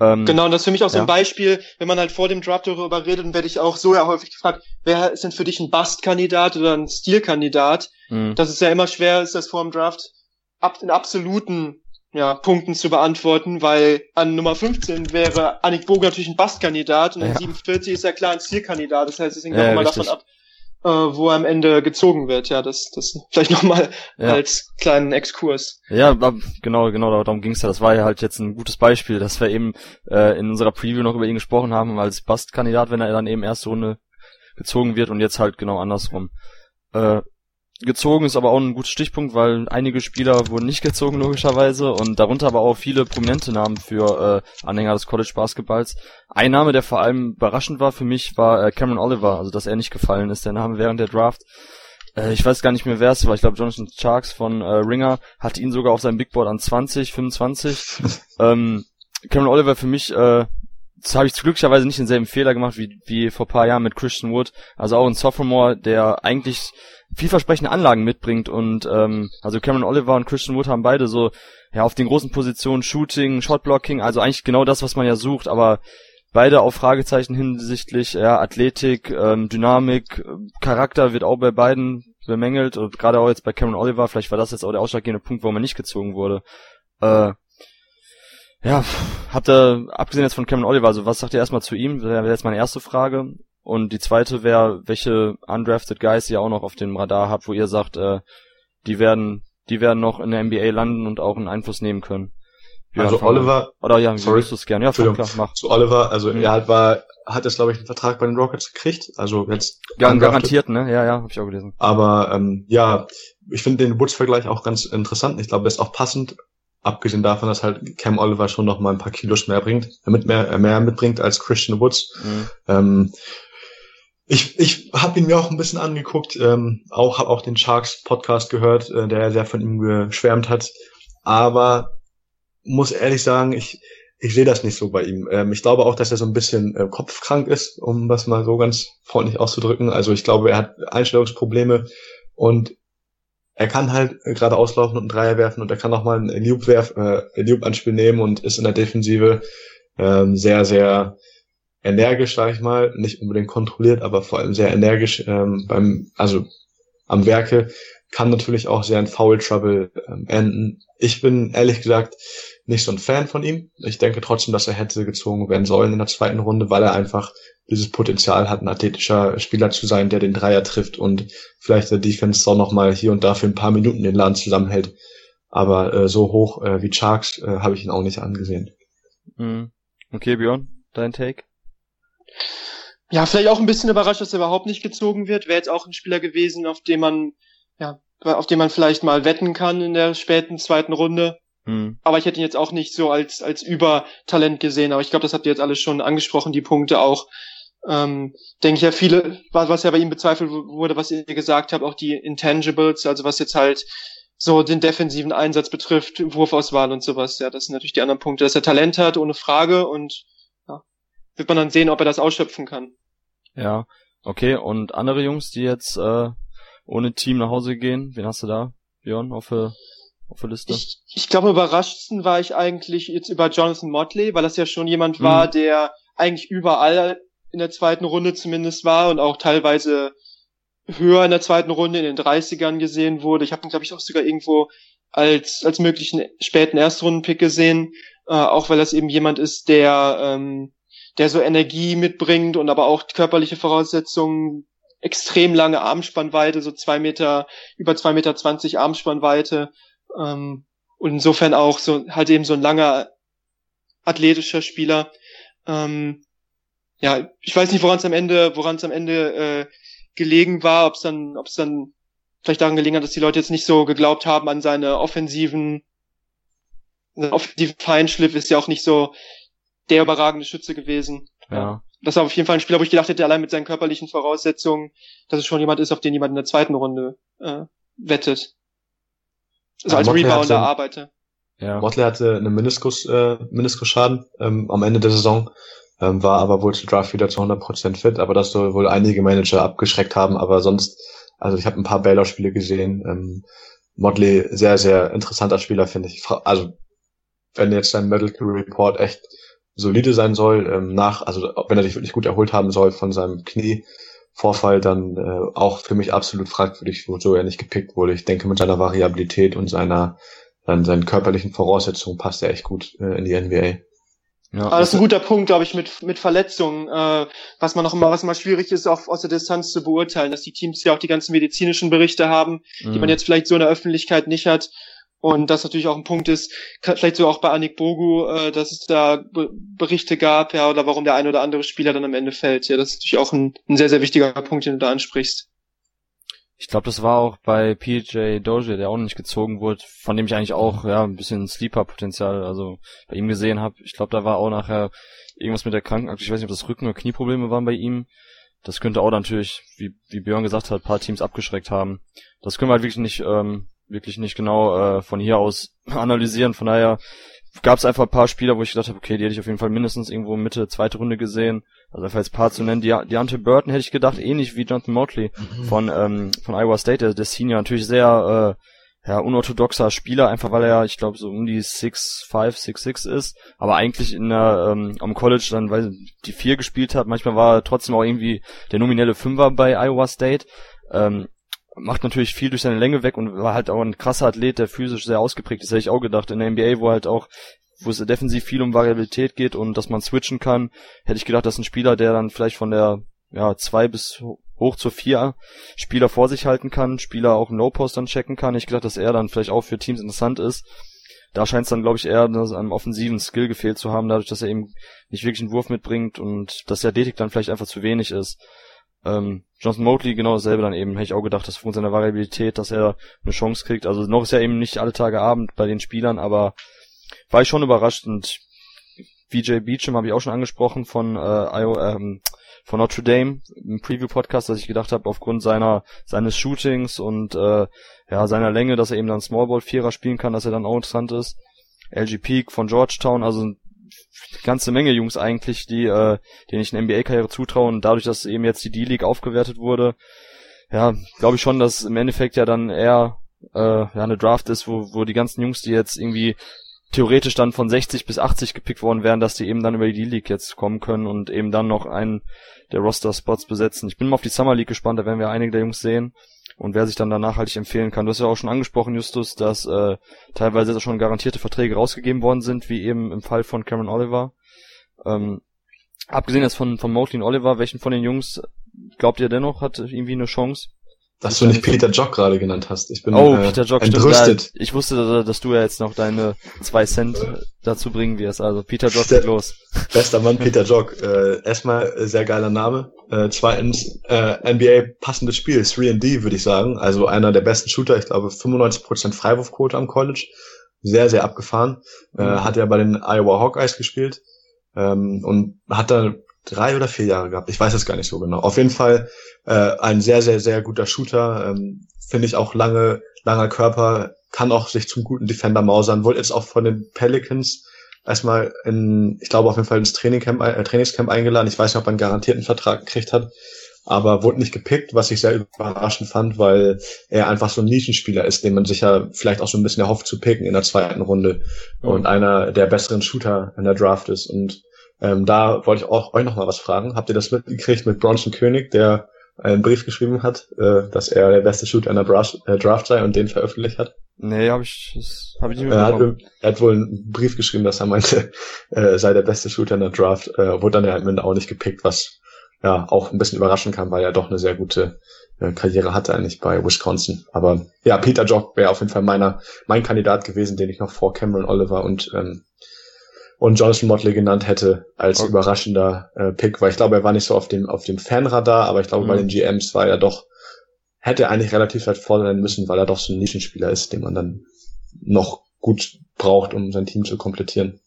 Ähm, genau, und das ist für mich auch so ein Beispiel, wenn man halt vor dem Draft darüber redet, dann werde ich auch so ja häufig gefragt, wer ist denn für dich ein Bust-Kandidat oder ein Stil-Kandidat? Mhm. Das ist ja immer schwer, ist das vor dem Draft ab, in absoluten ja, Punkten zu beantworten, weil an Nummer 15 wäre Annik Bogen natürlich ein Bust-Kandidat und an ja. 47 ist er klar ein Stil-Kandidat. Das heißt, es hängt ja, auch immer davon ab, äh, wo er am Ende gezogen wird. Ja, das, das vielleicht nochmal ja. als kleinen Exkurs. Ja, genau, genau, darum ging's ja. Das war ja halt jetzt ein gutes Beispiel, dass wir eben äh, in unserer Preview noch über ihn gesprochen haben, als Bastkandidat, wenn er dann eben erste Runde gezogen wird und jetzt halt genau andersrum. Äh, gezogen ist aber auch ein guter Stichpunkt, weil einige Spieler wurden nicht gezogen logischerweise und darunter aber auch viele prominente Namen für äh, Anhänger des College Basketballs. Ein Name, der vor allem überraschend war für mich, war äh, Cameron Oliver, also dass er nicht gefallen ist, der Name während der Draft. Äh, ich weiß gar nicht mehr wer es war, ich glaube Jonathan Sharks von äh, Ringer hat ihn sogar auf seinem Big Board an 20, 25. ähm, Cameron Oliver für mich äh, das habe ich glücklicherweise nicht denselben Fehler gemacht wie, wie vor paar Jahren mit Christian Wood. Also auch ein Sophomore, der eigentlich vielversprechende Anlagen mitbringt und ähm, also Cameron Oliver und Christian Wood haben beide so ja auf den großen Positionen Shooting, Shotblocking, also eigentlich genau das, was man ja sucht, aber beide auf Fragezeichen hinsichtlich ja, Athletik, ähm, Dynamik, Charakter wird auch bei beiden bemängelt und gerade auch jetzt bei Cameron Oliver, vielleicht war das jetzt auch der ausschlaggebende Punkt, warum er nicht gezogen wurde. Äh, ja, habt ihr, abgesehen jetzt von Cameron Oliver, also was sagt ihr erstmal zu ihm? Wäre jetzt meine erste Frage. Und die zweite wäre, welche undrafted Guys ihr auch noch auf dem Radar habt, wo ihr sagt, äh, die werden, die werden noch in der NBA landen und auch einen Einfluss nehmen können. Björn also Oliver, oder ja, sorry, du es gerne? Ja, klar, mach. Zu Oliver, also mhm. er hat, war, hat jetzt glaube ich einen Vertrag bei den Rockets gekriegt, also jetzt ja, garantiert, ne? Ja, ja, habe ich auch gelesen. Aber ähm, ja, ich finde den Woods-Vergleich auch ganz interessant. Ich glaube, der ist auch passend, abgesehen davon, dass halt Cam Oliver schon noch mal ein paar Kilos mehr bringt, damit mehr mehr mitbringt als Christian Woods. Mhm. Ähm, ich, ich habe ihn mir auch ein bisschen angeguckt, ähm, auch habe auch den Sharks Podcast gehört, äh, der sehr von ihm geschwärmt hat. Aber muss ehrlich sagen, ich, ich sehe das nicht so bei ihm. Ähm, ich glaube auch, dass er so ein bisschen äh, kopfkrank ist, um das mal so ganz freundlich auszudrücken. Also ich glaube, er hat Einstellungsprobleme und er kann halt gerade auslaufen und einen Dreier werfen und er kann auch mal ein Loop werf, äh, Loop Anspiel nehmen und ist in der Defensive ähm, sehr, sehr energisch, sag ich mal, nicht unbedingt kontrolliert, aber vor allem sehr energisch ähm, beim, also am Werke, kann natürlich auch sehr in Foul Trouble ähm, enden. Ich bin ehrlich gesagt nicht so ein Fan von ihm. Ich denke trotzdem, dass er hätte gezogen werden sollen in der zweiten Runde, weil er einfach dieses Potenzial hat, ein athletischer Spieler zu sein, der den Dreier trifft und vielleicht der Defense auch noch mal hier und da für ein paar Minuten den Laden zusammenhält. Aber äh, so hoch äh, wie Sharks äh, habe ich ihn auch nicht angesehen. Mhm. Okay, Björn, dein Take? Ja, vielleicht auch ein bisschen überrascht, dass er überhaupt nicht gezogen wird. Wäre jetzt auch ein Spieler gewesen, auf den man, ja, auf den man vielleicht mal wetten kann in der späten zweiten Runde. Hm. Aber ich hätte ihn jetzt auch nicht so als, als Übertalent gesehen. Aber ich glaube, das habt ihr jetzt alles schon angesprochen, die Punkte auch. Ähm, denke ich ja viele, was, was ja bei ihm bezweifelt wurde, was ihr gesagt habt, auch die Intangibles, also was jetzt halt so den defensiven Einsatz betrifft, Wurfauswahl und sowas. Ja, das sind natürlich die anderen Punkte, dass er Talent hat, ohne Frage und wird man dann sehen, ob er das ausschöpfen kann. Ja, okay. Und andere Jungs, die jetzt äh, ohne Team nach Hause gehen, wen hast du da, Björn, auf der, auf der Liste? Ich, ich glaube, überraschtsten war ich eigentlich jetzt über Jonathan Motley, weil das ja schon jemand war, mhm. der eigentlich überall in der zweiten Runde zumindest war und auch teilweise höher in der zweiten Runde in den 30ern gesehen wurde. Ich habe ihn, glaube ich, auch sogar irgendwo als, als möglichen späten Erstrundenpick gesehen, äh, auch weil das eben jemand ist, der ähm, der so Energie mitbringt und aber auch körperliche Voraussetzungen, extrem lange Armspannweite, so zwei Meter, über zwei Meter zwanzig Armspannweite, ähm, und insofern auch so, halt eben so ein langer athletischer Spieler. Ähm, ja, ich weiß nicht, woran es am Ende, woran es am Ende äh, gelegen war, ob es dann, ob es dann vielleicht daran gelegen hat, dass die Leute jetzt nicht so geglaubt haben an seine offensiven, offensiven Feinschliff ist ja auch nicht so der überragende Schütze gewesen. Ja. Das war auf jeden Fall ein Spieler, wo ich gedacht hätte, allein mit seinen körperlichen Voraussetzungen, dass es schon jemand ist, auf den jemand in der zweiten Runde äh, wettet. Also als Motley Rebounder hatte, arbeite. Ja. Motley hatte einen Meniskus, äh, Meniskusschaden ähm, am Ende der Saison, ähm, war aber wohl zu Draft wieder zu 100% fit, aber das soll wohl einige Manager abgeschreckt haben, aber sonst, also ich habe ein paar Baylor-Spiele gesehen, ähm, Motley sehr, sehr interessanter Spieler, finde ich. Also, wenn jetzt sein Medical Report echt solide sein soll, ähm, nach, also wenn er sich wirklich gut erholt haben soll von seinem Knievorfall, dann äh, auch für mich absolut fragwürdig, wozu er nicht gepickt wurde. Ich denke, mit seiner Variabilität und seiner dann seinen körperlichen Voraussetzungen passt er echt gut äh, in die NBA. Ja, Aber das ist ein guter Punkt, glaube ich, mit, mit Verletzungen, äh, was man noch immer, was mal schwierig ist, auch aus der Distanz zu beurteilen, dass die Teams ja auch die ganzen medizinischen Berichte haben, mhm. die man jetzt vielleicht so in der Öffentlichkeit nicht hat. Und das natürlich auch ein Punkt ist, vielleicht so auch bei Anik Bogu, äh, dass es da Be Berichte gab, ja, oder warum der ein oder andere Spieler dann am Ende fällt. Ja, das ist natürlich auch ein, ein sehr, sehr wichtiger Punkt, den du da ansprichst. Ich glaube, das war auch bei PJ Dozier, der auch nicht gezogen wurde, von dem ich eigentlich auch ja ein bisschen Sleeper-Potenzial, also bei ihm gesehen habe. Ich glaube, da war auch nachher irgendwas mit der Krankenakte. Ich weiß nicht, ob das Rücken- oder Knieprobleme waren bei ihm. Das könnte auch natürlich, wie, wie Björn gesagt hat, paar Teams abgeschreckt haben. Das können wir halt wirklich nicht ähm, wirklich nicht genau äh, von hier aus analysieren. Von daher gab es einfach ein paar Spieler, wo ich gedacht habe, okay, die hätte ich auf jeden Fall mindestens irgendwo Mitte, zweite Runde gesehen. Also einfach jetzt paar zu nennen. Die, Deontay Burton hätte ich gedacht, ähnlich wie Jonathan Motley mhm. von, ähm, von Iowa State, der, der Senior, natürlich sehr, ja, unorthodoxer Spieler, einfach weil er, ich glaube, so um die 6'5, 6'6 ist, aber eigentlich in der, ähm, am College dann, weil die vier gespielt hat, manchmal war er trotzdem auch irgendwie der nominelle Fünfer bei Iowa State. Ähm, macht natürlich viel durch seine Länge weg und war halt auch ein krasser Athlet, der physisch sehr ausgeprägt ist, hätte ich auch gedacht. In der NBA, wo halt auch, wo es defensiv viel um Variabilität geht und dass man switchen kann, hätte ich gedacht, dass ein Spieler, der dann vielleicht von der ja, zwei bis hoch zu vier Spieler vor sich halten kann, Spieler auch im Low-Post dann checken kann. Ich gedacht, dass er dann vielleicht auch für Teams interessant ist. Da scheint es dann, glaube ich, eher an offensiven Skill gefehlt zu haben, dadurch, dass er eben nicht wirklich einen Wurf mitbringt und dass der Athletik dann vielleicht einfach zu wenig ist. Ähm, Johnson Motley genau dasselbe dann eben, hätte ich auch gedacht, dass von seiner Variabilität, dass er eine Chance kriegt. Also noch ist ja eben nicht alle Tage Abend bei den Spielern, aber war ich schon überrascht und VJ Beecham habe ich auch schon angesprochen von äh, IO, ähm, von Notre Dame im Preview-Podcast, dass ich gedacht habe, aufgrund seiner seines Shootings und äh, ja seiner Länge, dass er eben dann Smallball Vierer spielen kann, dass er dann auch interessant ist. LG Peak von Georgetown, also ganze Menge Jungs eigentlich, die äh, denen ich eine NBA-Karriere zutraue und dadurch, dass eben jetzt die D-League aufgewertet wurde, ja, glaube ich schon, dass im Endeffekt ja dann eher äh, ja, eine Draft ist, wo, wo die ganzen Jungs, die jetzt irgendwie theoretisch dann von 60 bis 80 gepickt worden wären, dass die eben dann über die D-League jetzt kommen können und eben dann noch einen der Roster-Spots besetzen. Ich bin mal auf die Summer League gespannt, da werden wir einige der Jungs sehen und wer sich dann da nachhaltig empfehlen kann. Du hast ja auch schon angesprochen, Justus, dass äh, teilweise schon garantierte Verträge rausgegeben worden sind, wie eben im Fall von Cameron Oliver. Ähm, abgesehen jetzt von, von Motley und Oliver, welchen von den Jungs glaubt ihr dennoch hat irgendwie eine Chance? Dass du nicht Peter Jock gerade genannt hast. Ich bin oh, äh, Peter Jock, entrüstet. Stimmt, ich wusste, dass du ja jetzt noch deine zwei Cent dazu bringen wirst. Also Peter Jock geht los. Bester Mann Peter Jock. Äh, erstmal sehr geiler Name. Äh, zweitens äh, NBA passendes Spiel, 3D würde ich sagen. Also einer der besten Shooter. Ich glaube 95% Freiwurfquote am College. Sehr, sehr abgefahren. Äh, mhm. Äh, hat ja bei den Iowa Hawkeyes gespielt. Ähm, und hat da drei oder vier Jahre gehabt. Ich weiß es gar nicht so genau. Auf jeden Fall äh, ein sehr, sehr, sehr guter Shooter. Ähm, Finde ich auch lange, langer Körper, kann auch sich zum guten Defender mausern. Wurde jetzt auch von den Pelicans erstmal in, ich glaube auf jeden Fall ins Trainingcamp, äh, Trainingscamp eingeladen. Ich weiß nicht, ob er einen garantierten Vertrag gekriegt hat, aber wurde nicht gepickt, was ich sehr überraschend fand, weil er einfach so ein Nischenspieler ist, den man sich ja vielleicht auch so ein bisschen erhofft zu picken in der zweiten Runde mhm. und einer der besseren Shooter in der Draft ist und ähm, da wollte ich auch euch noch mal was fragen. Habt ihr das mitgekriegt mit Bronson König, der einen Brief geschrieben hat, äh, dass er der beste Shooter in der Draft, äh, Draft sei und den veröffentlicht hat? Nee, habe ich, hab ich nicht er hat, er hat wohl einen Brief geschrieben, dass er meinte, äh, sei der beste Shooter in der Draft, äh, wurde dann ja am Ende auch nicht gepickt, was ja auch ein bisschen überraschen kann, weil er doch eine sehr gute äh, Karriere hatte eigentlich bei Wisconsin. Aber ja, Peter Jock wäre auf jeden Fall meiner, mein Kandidat gewesen, den ich noch vor Cameron Oliver und ähm, und Jonathan Motley genannt hätte als okay. überraschender äh, Pick, weil ich glaube, er war nicht so auf dem auf dem Fanradar, aber ich glaube, mhm. bei den GMs war er doch hätte er eigentlich relativ weit vorne sein müssen, weil er doch so ein Nischenspieler ist, den man dann noch gut braucht, um sein Team zu komplettieren.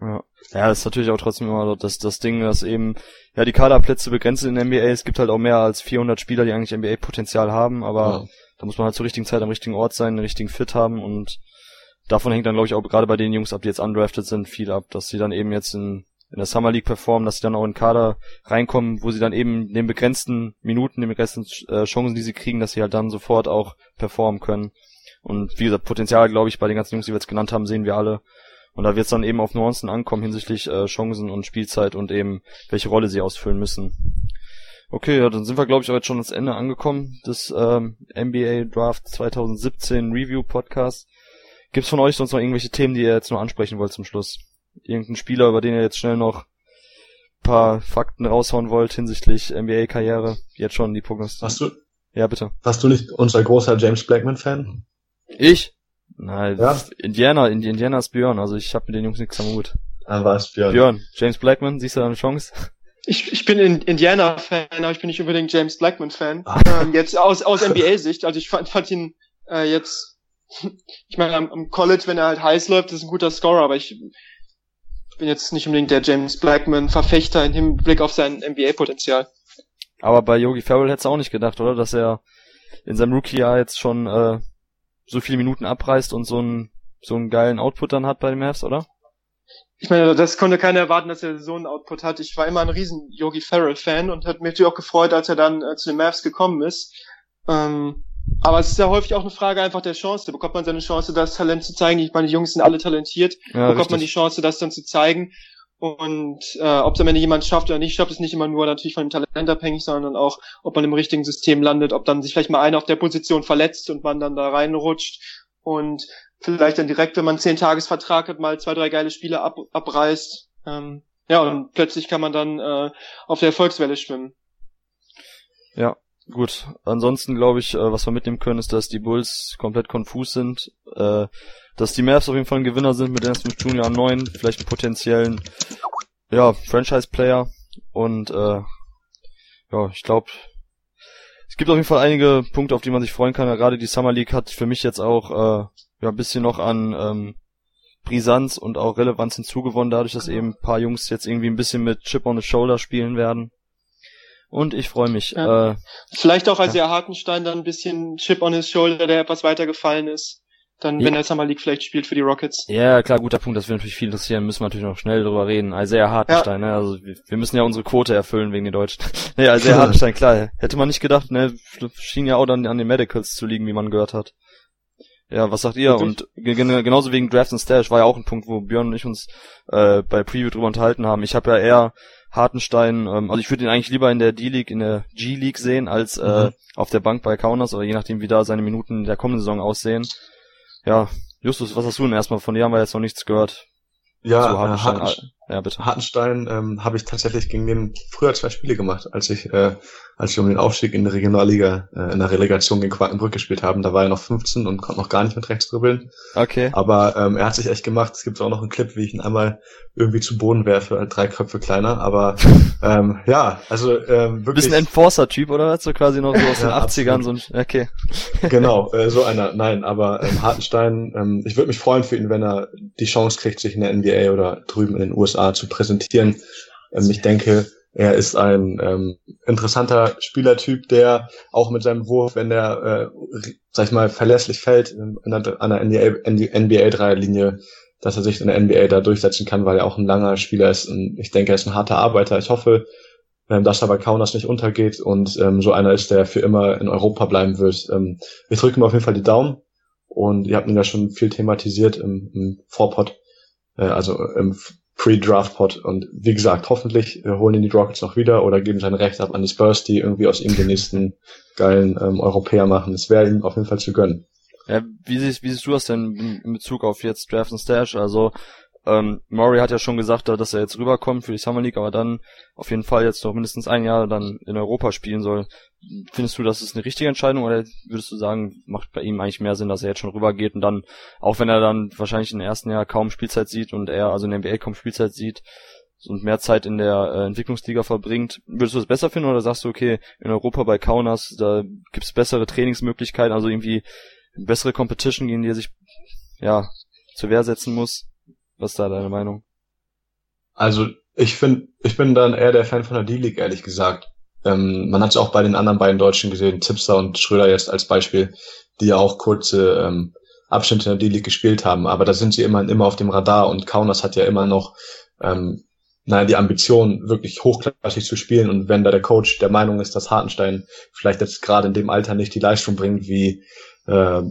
Ja. ja, das ist natürlich auch trotzdem immer das, das Ding, dass eben, ja, die Kaderplätze begrenzt in der NBA. Es gibt halt auch mehr als 400 Spieler, die eigentlich NBA-Potenzial haben, aber ja. da muss man halt zur richtigen Zeit am richtigen Ort sein, den richtigen Fit haben und davon hängt dann, glaube ich, auch gerade bei den Jungs ab, die jetzt undrafted sind, viel ab, dass sie dann eben jetzt in, in der Summer League performen, dass sie dann auch in Kader reinkommen, wo sie dann eben den begrenzten Minuten, den begrenzten äh, Chancen, die sie kriegen, dass sie halt dann sofort auch performen können. Und wie gesagt, Potenzial, glaube ich, bei den ganzen Jungs, die wir jetzt genannt haben, sehen wir alle. Und da wird es dann eben auf Nuancen ankommen hinsichtlich äh, Chancen und Spielzeit und eben welche Rolle sie ausfüllen müssen. Okay, ja, dann sind wir, glaube ich, auch jetzt schon ans Ende angekommen des ähm, NBA Draft 2017 Review Podcast. Gibt's von euch sonst noch irgendwelche Themen, die ihr jetzt noch ansprechen wollt zum Schluss? Irgendein Spieler, über den ihr jetzt schnell noch paar Fakten raushauen wollt hinsichtlich NBA-Karriere? Jetzt schon die Prognostiken. Hast du? Ja, bitte. Warst du nicht unser großer James Blackman-Fan? Ich? Nein, ja? Indiana, Indiana ist Björn, also ich habe mit den Jungs nichts am Hut. Dann war es Björn. Björn, James Blackman, siehst du da eine Chance? Ich, ich bin Indiana-Fan, aber ich bin nicht unbedingt James Blackman-Fan. Ah. Ähm, jetzt aus, aus NBA-Sicht, also ich fand, fand ihn äh, jetzt ich meine, am, am, College, wenn er halt heiß läuft, ist ein guter Scorer, aber ich bin jetzt nicht unbedingt der James Blackman-Verfechter im Hinblick auf sein NBA-Potenzial. Aber bei Yogi Farrell hättest du auch nicht gedacht, oder? Dass er in seinem Rookie-Jahr jetzt schon äh, so viele Minuten abreißt und so einen so einen geilen Output dann hat bei den Mavs, oder? Ich meine, das konnte keiner erwarten, dass er so einen Output hat. Ich war immer ein riesen Yogi Farrell-Fan und hat mich natürlich auch gefreut, als er dann äh, zu den Mavs gekommen ist. Ähm, Aber es ist ja häufig auch eine Frage einfach der Chance. Bekommt man seine Chance, das Talent zu zeigen? Ich meine, die Jungs sind alle talentiert. Ja, bekommt richtig. man die Chance, das dann zu zeigen? Und äh, ob es am Ende jemand schafft oder nicht schafft, ist nicht immer nur natürlich von dem Talent abhängig, sondern auch, ob man im richtigen System landet, ob dann sich vielleicht mal einer auf der Position verletzt und man dann da reinrutscht und vielleicht dann direkt, wenn man zehn Tagesvertrag hat, mal zwei, drei geile Spiele ab, abreißt. Ähm, ja, und plötzlich kann man dann äh, auf der Erfolgswelle schwimmen. Ja, gut. Ansonsten glaube ich, äh, was wir mitnehmen können, ist, dass die Bulls komplett konfus sind. Äh, dass die Mavs auf jeden Fall ein Gewinner sind mit Dennis Smith Jr. 9, vielleicht einen potenziellen, ja, Franchise-Player und äh, ja, ich glaube, es gibt auf jeden Fall einige Punkte, auf die man sich freuen kann. Gerade die Summer League hat für mich jetzt auch äh, ja ein bisschen noch an ähm, Brisanz und auch Relevanz hinzugewonnen, dadurch, dass eben ein paar Jungs jetzt irgendwie ein bisschen mit Chip on the Shoulder spielen werden. Und ich freue mich. Ja. Äh, Vielleicht auch als ja. Hartenstein dann ein bisschen Chip on his Shoulder, der etwas weitergefallen ist dann, wenn ja. er Summer League vielleicht spielt für die Rockets. Ja, klar, guter Punkt, das wird natürlich viel interessieren, müssen wir natürlich noch schnell drüber reden. Isaiah Hartenstein, ja. ne, also wir, wir, müssen ja unsere Quote erfüllen wegen den Deutschen. nee, Isaiah Hartenstein, klar, hätte man nicht gedacht, ne, schien ja auch dann an den Medicals zu liegen, wie man gehört hat. Ja, was sagt ihr? Und genauso wegen Draft und Stash war ja auch ein Punkt, wo Björn und ich uns äh, bei Preview drüber unterhalten haben. Ich habe ja eher Hartenstein, ähm, also ich würde ihn eigentlich lieber in der D-League, in der G-League sehen, als äh, mhm. auf der Bank bei Kaunas oder je nachdem, wie da seine Minuten der kommenden Saison aussehen ja, Justus, was hast du denn erstmal? Von dir haben wir jetzt noch nichts gehört. Ja, Hartenstein. Äh, Hartenstein, ja, bitte. Hartenstein ähm, habe ich tatsächlich gegen den früher zwei Spiele gemacht, als ich, äh, als ich um den Aufstieg in der Regionalliga äh, in der Relegation gegen Quakenbrück gespielt haben. Da war er noch 15 und konnte noch gar nicht mit rechts dribbeln. Okay. Aber ähm, er hat sich echt gemacht. Es gibt auch noch einen Clip, wie ich ihn einmal irgendwie zu Boden werfe, halt drei Köpfe kleiner. Aber ähm, ja, also ähm, wirklich. Bisschen Enforcer-Typ, oder? So quasi noch so aus den 80ern so ein. Okay. genau, äh, so einer. Nein, aber ähm, Hartenstein, ähm, ich würde mich freuen für ihn, wenn er die Chance kriegt, sich in der NBA oder drüben in den USA zu präsentieren. Ähm, ich denke, er ist ein ähm, interessanter Spielertyp, der auch mit seinem Wurf, wenn der, äh, sag ich mal, verlässlich fällt an der NBA-Dreierlinie, dass er sich in der NBA da durchsetzen kann, weil er auch ein langer Spieler ist. Und ich denke, er ist ein harter Arbeiter. Ich hoffe, ähm, dass er bei Kaunas nicht untergeht und ähm, so einer ist, der für immer in Europa bleiben wird. Ähm, ich drücke ihm auf jeden Fall die Daumen und ihr habt ihn ja schon viel thematisiert im, im Vorpod, äh, also im Pre-Draft-Pod. Und wie gesagt, hoffentlich äh, holen ihn die Rockets noch wieder oder geben sein Recht ab an die Spurs, die irgendwie aus ihm den nächsten geilen ähm, Europäer machen. Es wäre ihm auf jeden Fall zu gönnen. Ja, wie siehst, wie siehst du das denn in Bezug auf jetzt Draft und Stash? Also ähm, Murray hat ja schon gesagt, dass er jetzt rüberkommt für die Summer League, aber dann auf jeden Fall jetzt noch mindestens ein Jahr dann in Europa spielen soll. Findest du, das ist eine richtige Entscheidung oder würdest du sagen, macht bei ihm eigentlich mehr Sinn, dass er jetzt schon rübergeht und dann, auch wenn er dann wahrscheinlich im ersten Jahr kaum Spielzeit sieht und er also in der NBA kaum Spielzeit sieht und mehr Zeit in der äh, Entwicklungsliga verbringt, würdest du das besser finden oder sagst du, okay, in Europa bei Kaunas, da gibt's bessere Trainingsmöglichkeiten, also irgendwie bessere Competition, gegen die er sich ja zur Wehr setzen muss? Was ist da deine Meinung? Also ich finde, ich bin dann eher der Fan von der D-League, ehrlich gesagt. Ähm, man hat es auch bei den anderen beiden Deutschen gesehen, Zipser und Schröder jetzt als Beispiel, die ja auch kurze ähm, Abschnitte in der D-League gespielt haben, aber da sind sie immer, immer auf dem Radar und Kaunas hat ja immer noch ähm, naja, die Ambition, wirklich hochklassig zu spielen und wenn da der Coach der Meinung ist, dass Hartenstein vielleicht jetzt gerade in dem Alter nicht die Leistung bringt, wie äh,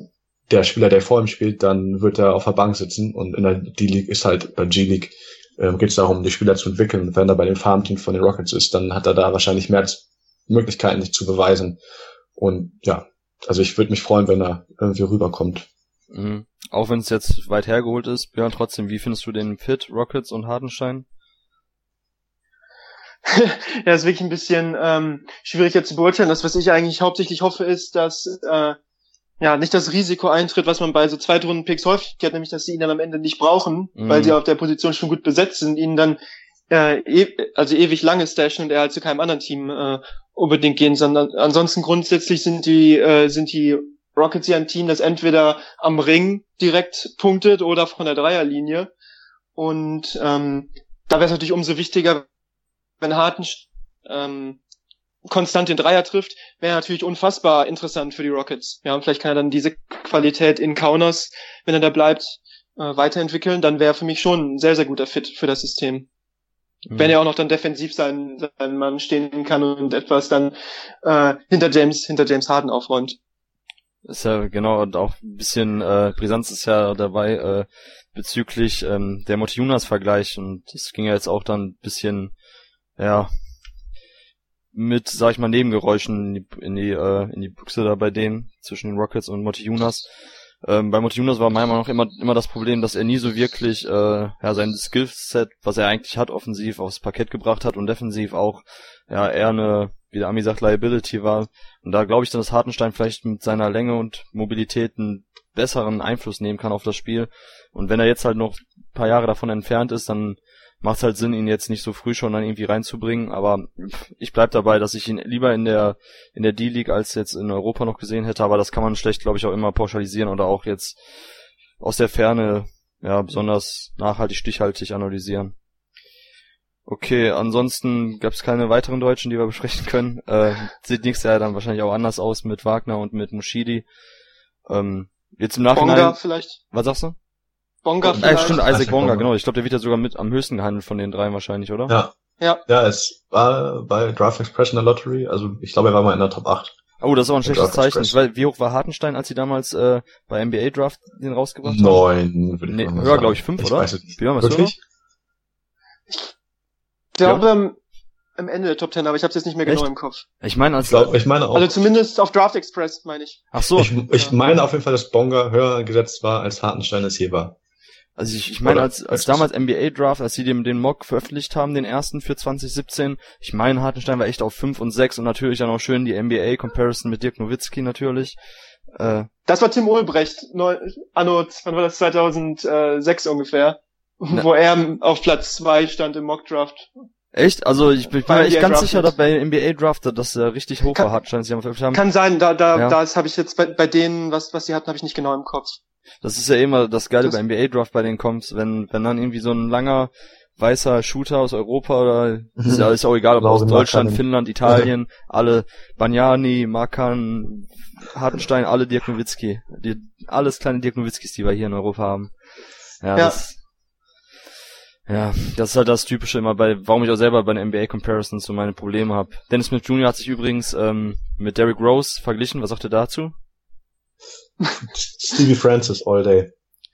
der Spieler, der vor ihm spielt, dann wird er auf der Bank sitzen und in der D-League ist halt, bei G-League ähm, geht es darum, die Spieler zu entwickeln. Und wenn er bei dem Farmteam von den Rockets ist, dann hat er da wahrscheinlich mehr Möglichkeiten, sich zu beweisen. Und ja, also ich würde mich freuen, wenn er irgendwie rüberkommt. Mhm. Auch wenn es jetzt weit hergeholt ist, Björn, trotzdem, wie findest du den Fit, Rockets und Hardenstein? ja, ist wirklich ein bisschen ähm, schwierig jetzt zu beurteilen. Das, was ich eigentlich hauptsächlich hoffe, ist, dass äh, ja, nicht das Risiko eintritt, was man bei so Zweitrunden-Picks häufig hat, nämlich, dass sie ihn dann am Ende nicht brauchen, mhm. weil sie auf der Position schon gut besetzt sind, ihn dann äh, e also ewig lange stashen und er halt zu keinem anderen Team äh, unbedingt gehen, sondern ansonsten grundsätzlich sind die, äh, sind die Rockets ja ein Team, das entweder am Ring direkt punktet oder von der Dreierlinie. Und ähm, da wäre es natürlich umso wichtiger, wenn Harten ähm, konstant den Dreier trifft, wäre natürlich unfassbar interessant für die Rockets. Ja, und vielleicht kann er dann diese Qualität in Kaunas, wenn er da bleibt, äh, weiterentwickeln. Dann wäre für mich schon ein sehr, sehr guter Fit für das System. Mhm. Wenn er auch noch dann defensiv sein, sein Mann stehen kann und etwas dann äh, hinter James, hinter James Harden aufräumt. Ist ja genau, und auch ein bisschen äh, Brisanz ist ja dabei äh, bezüglich ähm, der Motiunas-Vergleich und das ging ja jetzt auch dann ein bisschen, ja, mit, sag ich mal, Nebengeräuschen in die, in die, äh, in die Büchse da bei denen zwischen den Rockets und Motiunas. Ähm, bei Motiunas war meiner Meinung nach immer, immer das Problem, dass er nie so wirklich äh, ja, sein Skillset, was er eigentlich hat, offensiv aufs Parkett gebracht hat und defensiv auch ja eher eine, wie der Ami sagt, Liability war. Und da glaube ich dann, dass Hartenstein vielleicht mit seiner Länge und Mobilität einen besseren Einfluss nehmen kann auf das Spiel. Und wenn er jetzt halt noch ein paar Jahre davon entfernt ist, dann macht es halt Sinn, ihn jetzt nicht so früh schon dann irgendwie reinzubringen. Aber ich bleib dabei, dass ich ihn lieber in der in der D-League als jetzt in Europa noch gesehen hätte. Aber das kann man schlecht, glaube ich, auch immer pauschalisieren oder auch jetzt aus der Ferne ja besonders nachhaltig, stichhaltig analysieren. Okay, ansonsten gab es keine weiteren Deutschen, die wir besprechen können. Äh, sieht nächstes Jahr dann wahrscheinlich auch anders aus mit Wagner und mit Mushidi. Ähm, jetzt im Nachhinein. Bonga vielleicht. Was sagst du? Bonga Äh, vielleicht. stimmt, Isaac Bonga, genau. Ich glaube, der wird ja sogar mit am höchsten gehandelt von den dreien wahrscheinlich, oder? Ja. Ja. Ja, es war bei Draft Express in der Lottery, also ich glaube, er war mal in der Top 8. Oh, das ist auch ein schlechtes Zeichen. Ich weiß, wie hoch war Hartenstein, als sie damals äh, bei NBA Draft den rausgebracht haben? Neun, würde ich Nee, mal höher, sagen. glaub ich, fünf, oder? weiß es nicht. Björn, Wirklich? Ich glaube, am- am Ende der Top 10, aber ich habe jetzt nicht mehr genau Echt? im Kopf. Ich meine, als Ich, glaub, ich meine auch. Also zumindest auf Draft Express, meine ich. ach so, ich, ich meine auf jeden Fall, dass Bonga höher gesetzt war, als Hartenstein es je war. Also ich, ich meine, als, als damals NBA Draft, als sie den, den Mock veröffentlicht haben, den ersten für 2017, ich meine, Hartenstein war echt auf 5 und 6 und natürlich dann auch schön die NBA Comparison mit Dirk Nowitzki natürlich. Äh, Das war Tim Ulbrecht, neu, anno, wann war das, 2006 ungefähr, Na. wo er auf Platz 2 stand im Mock Draft. echt? Also ich bin, ich bin Bei mir echt ganz sicher, dass bei NBA Draft, dass er richtig hoch Kann- war, Hartenstein, sie haben veröffentlicht haben. Kann sein, da, da, Ja. das habe ich jetzt bei, bei denen, was, was sie hatten, habe ich nicht genau im Kopf. Das ist ja immer das Geile Das- bei NBA Draft bei denen kommt, wenn, wenn dann irgendwie so ein langer weißer Shooter aus Europa oder ist ja ist auch egal, ob aus Deutschland, Markkanen. Finnland, Italien, alle Banyani, Markan, Hartenstein, alle Dirk Nowitzki. Die, alles kleine Dirk Nowitzkis, die wir hier in Europa haben. Ja, Ja. das ja, das ist halt das Typische immer bei, warum ich auch selber bei den NBA Comparisons so meine Probleme habe. Dennis Smith Jr. hat sich übrigens ähm, mit Derrick Rose verglichen. Was sagt er dazu? Stevie Francis all day.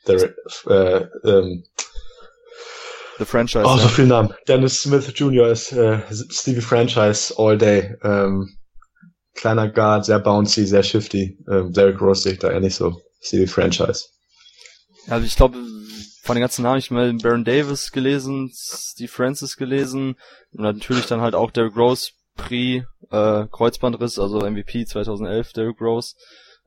Der, äh, ähm, The Franchise. oh, so viel Namen. Dennis Smith Jr. ist äh, Stevie Franchise all day. Ähm, kleiner Guard, sehr bouncy, sehr shifty. Ähm, Derrick Rose sehe ich da eher nicht so. Stevie Franchise. Also ich glaube, von den ganzen Namen, ich mal Baron Davis gelesen, Steve Francis gelesen und natürlich dann halt auch Derrick Rose, Pri, äh, Kreuzbandriss, also MVP 2011, Derrick Rose.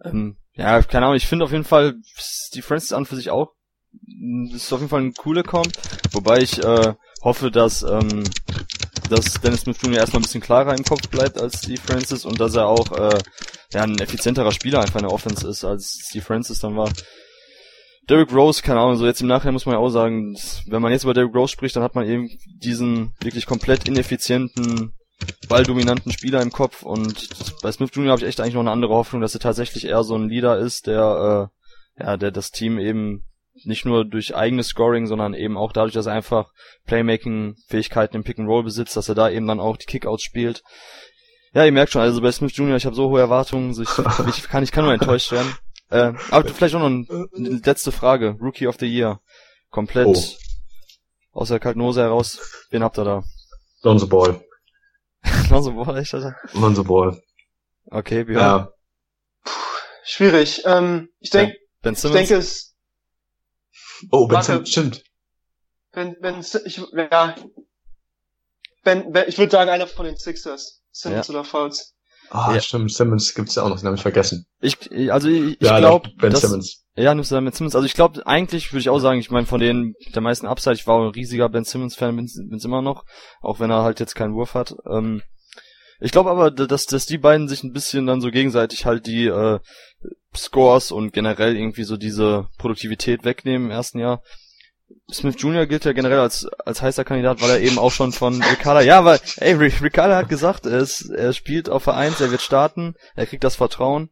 Ähm, ja, keine Ahnung, ich finde auf jeden Fall Steve Francis an für sich auch, mh, ist auf jeden Fall ein cooler Comp, wobei ich äh, hoffe, dass ähm, dass Dennis Smith Jr. erstmal ein bisschen klarer im Kopf bleibt als Steve Francis und dass er auch äh, ja, ein effizienterer Spieler einfach in der Offense ist, als Steve Francis dann war. Derrick Rose, keine Ahnung, so jetzt im Nachhinein muss man ja auch sagen, wenn man jetzt über Derrick Rose spricht, dann hat man eben diesen wirklich komplett ineffizienten, balldominanten Spieler im Kopf und bei Smith Jr. habe ich echt eigentlich noch eine andere Hoffnung, dass er tatsächlich eher so ein Leader ist, der äh, ja, der das Team eben nicht nur durch eigenes Scoring, sondern eben auch dadurch, dass er einfach Playmaking-Fähigkeiten im Pick and Roll besitzt, dass er da eben dann auch die Kickouts spielt. Ja, ihr merkt schon, also bei Smith Jr., ich habe so hohe Erwartungen, so ich, ich, kann, ich kann nur enttäuscht werden. Äh, aber vielleicht auch noch ein, eine letzte Frage. Rookie of the Year. Komplett Oh. aus der Kaltnose heraus. Wen habt ihr da? Lonzo Ball. Also, boah, echt, Alter. Lonzo Ball. Okay, Björn. Ja. Schwierig. Ähm, ich denke, Ben ich denke es, Oh, Ben. Simmons, stimmt. wenn, wenn, ich, ja, wenn, wenn, ich würde sagen, einer von den Sixers. Simmons oder Fouls. Ah, Ja. stimmt. Simmons gibt's ja auch noch, den habe ich vergessen. ich, also ich, ich ja, glaube, Ben dass, Simmons. Ja, nimmst du da Ben Simmons. Also ich glaube, eigentlich würde ich auch sagen, ich meine, von den der meisten Upside, ich war auch ein riesiger Ben Simmons-Fan, bin's, bin's immer noch, auch wenn er halt jetzt keinen Wurf hat. Ähm, ich glaube aber, dass, dass die beiden sich ein bisschen dann so gegenseitig halt die äh, Scores und generell irgendwie so diese Produktivität wegnehmen im ersten Jahr. Smith Jr. gilt ja generell als, als heißer Kandidat, weil er eben auch schon von Ricarda, ja, weil, ey, Ric- Ricarda hat gesagt, er, ist, er spielt auf Vereins, er wird starten, er kriegt das Vertrauen.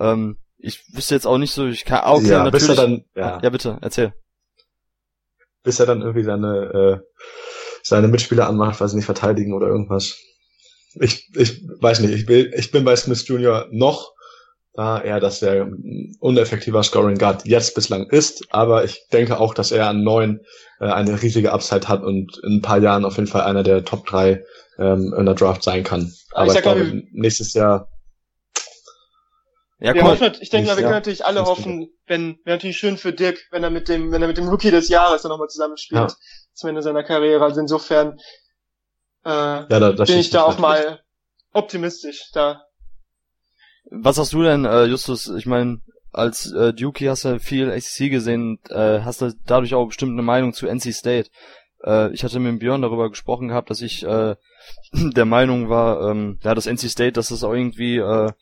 Ähm, ich wüsste jetzt auch nicht so, ich kann auch ja, bis er natürlich. dann, ja, ja, bitte, erzähl. bis er dann irgendwie seine, äh, seine Mitspieler anmacht, weil sie nicht verteidigen oder irgendwas. Ich, ich weiß nicht, ich will, ich bin bei Smith Jr. noch war eher, dass er uneffektiver Scoring Guard jetzt bislang ist, aber ich denke auch, dass er an neun äh, eine riesige Upside hat und in ein paar Jahren auf jeden Fall einer der Top drei ähm, in der Draft sein kann. Aber ich, ich glaube, nächstes Jahr ja, wir hoffen, ich denke, wir können natürlich alle hoffen, wenn, wäre natürlich schön für Dirk, wenn er mit dem, wenn er mit dem Rookie des Jahres dann nochmal zusammenspielt, ja. zum Ende seiner Karriere. Also insofern äh, ja, da, da bin ich da auch mal optimistisch. Da. Was hast du denn, äh, Justus? Ich meine, als äh, Duke hast du viel ACC gesehen, äh, hast du dadurch auch bestimmt eine Meinung zu NC State. Äh, ich hatte mit Björn darüber gesprochen gehabt, dass ich äh, der Meinung war, ähm, ja, das NC State, dass das auch irgendwie äh,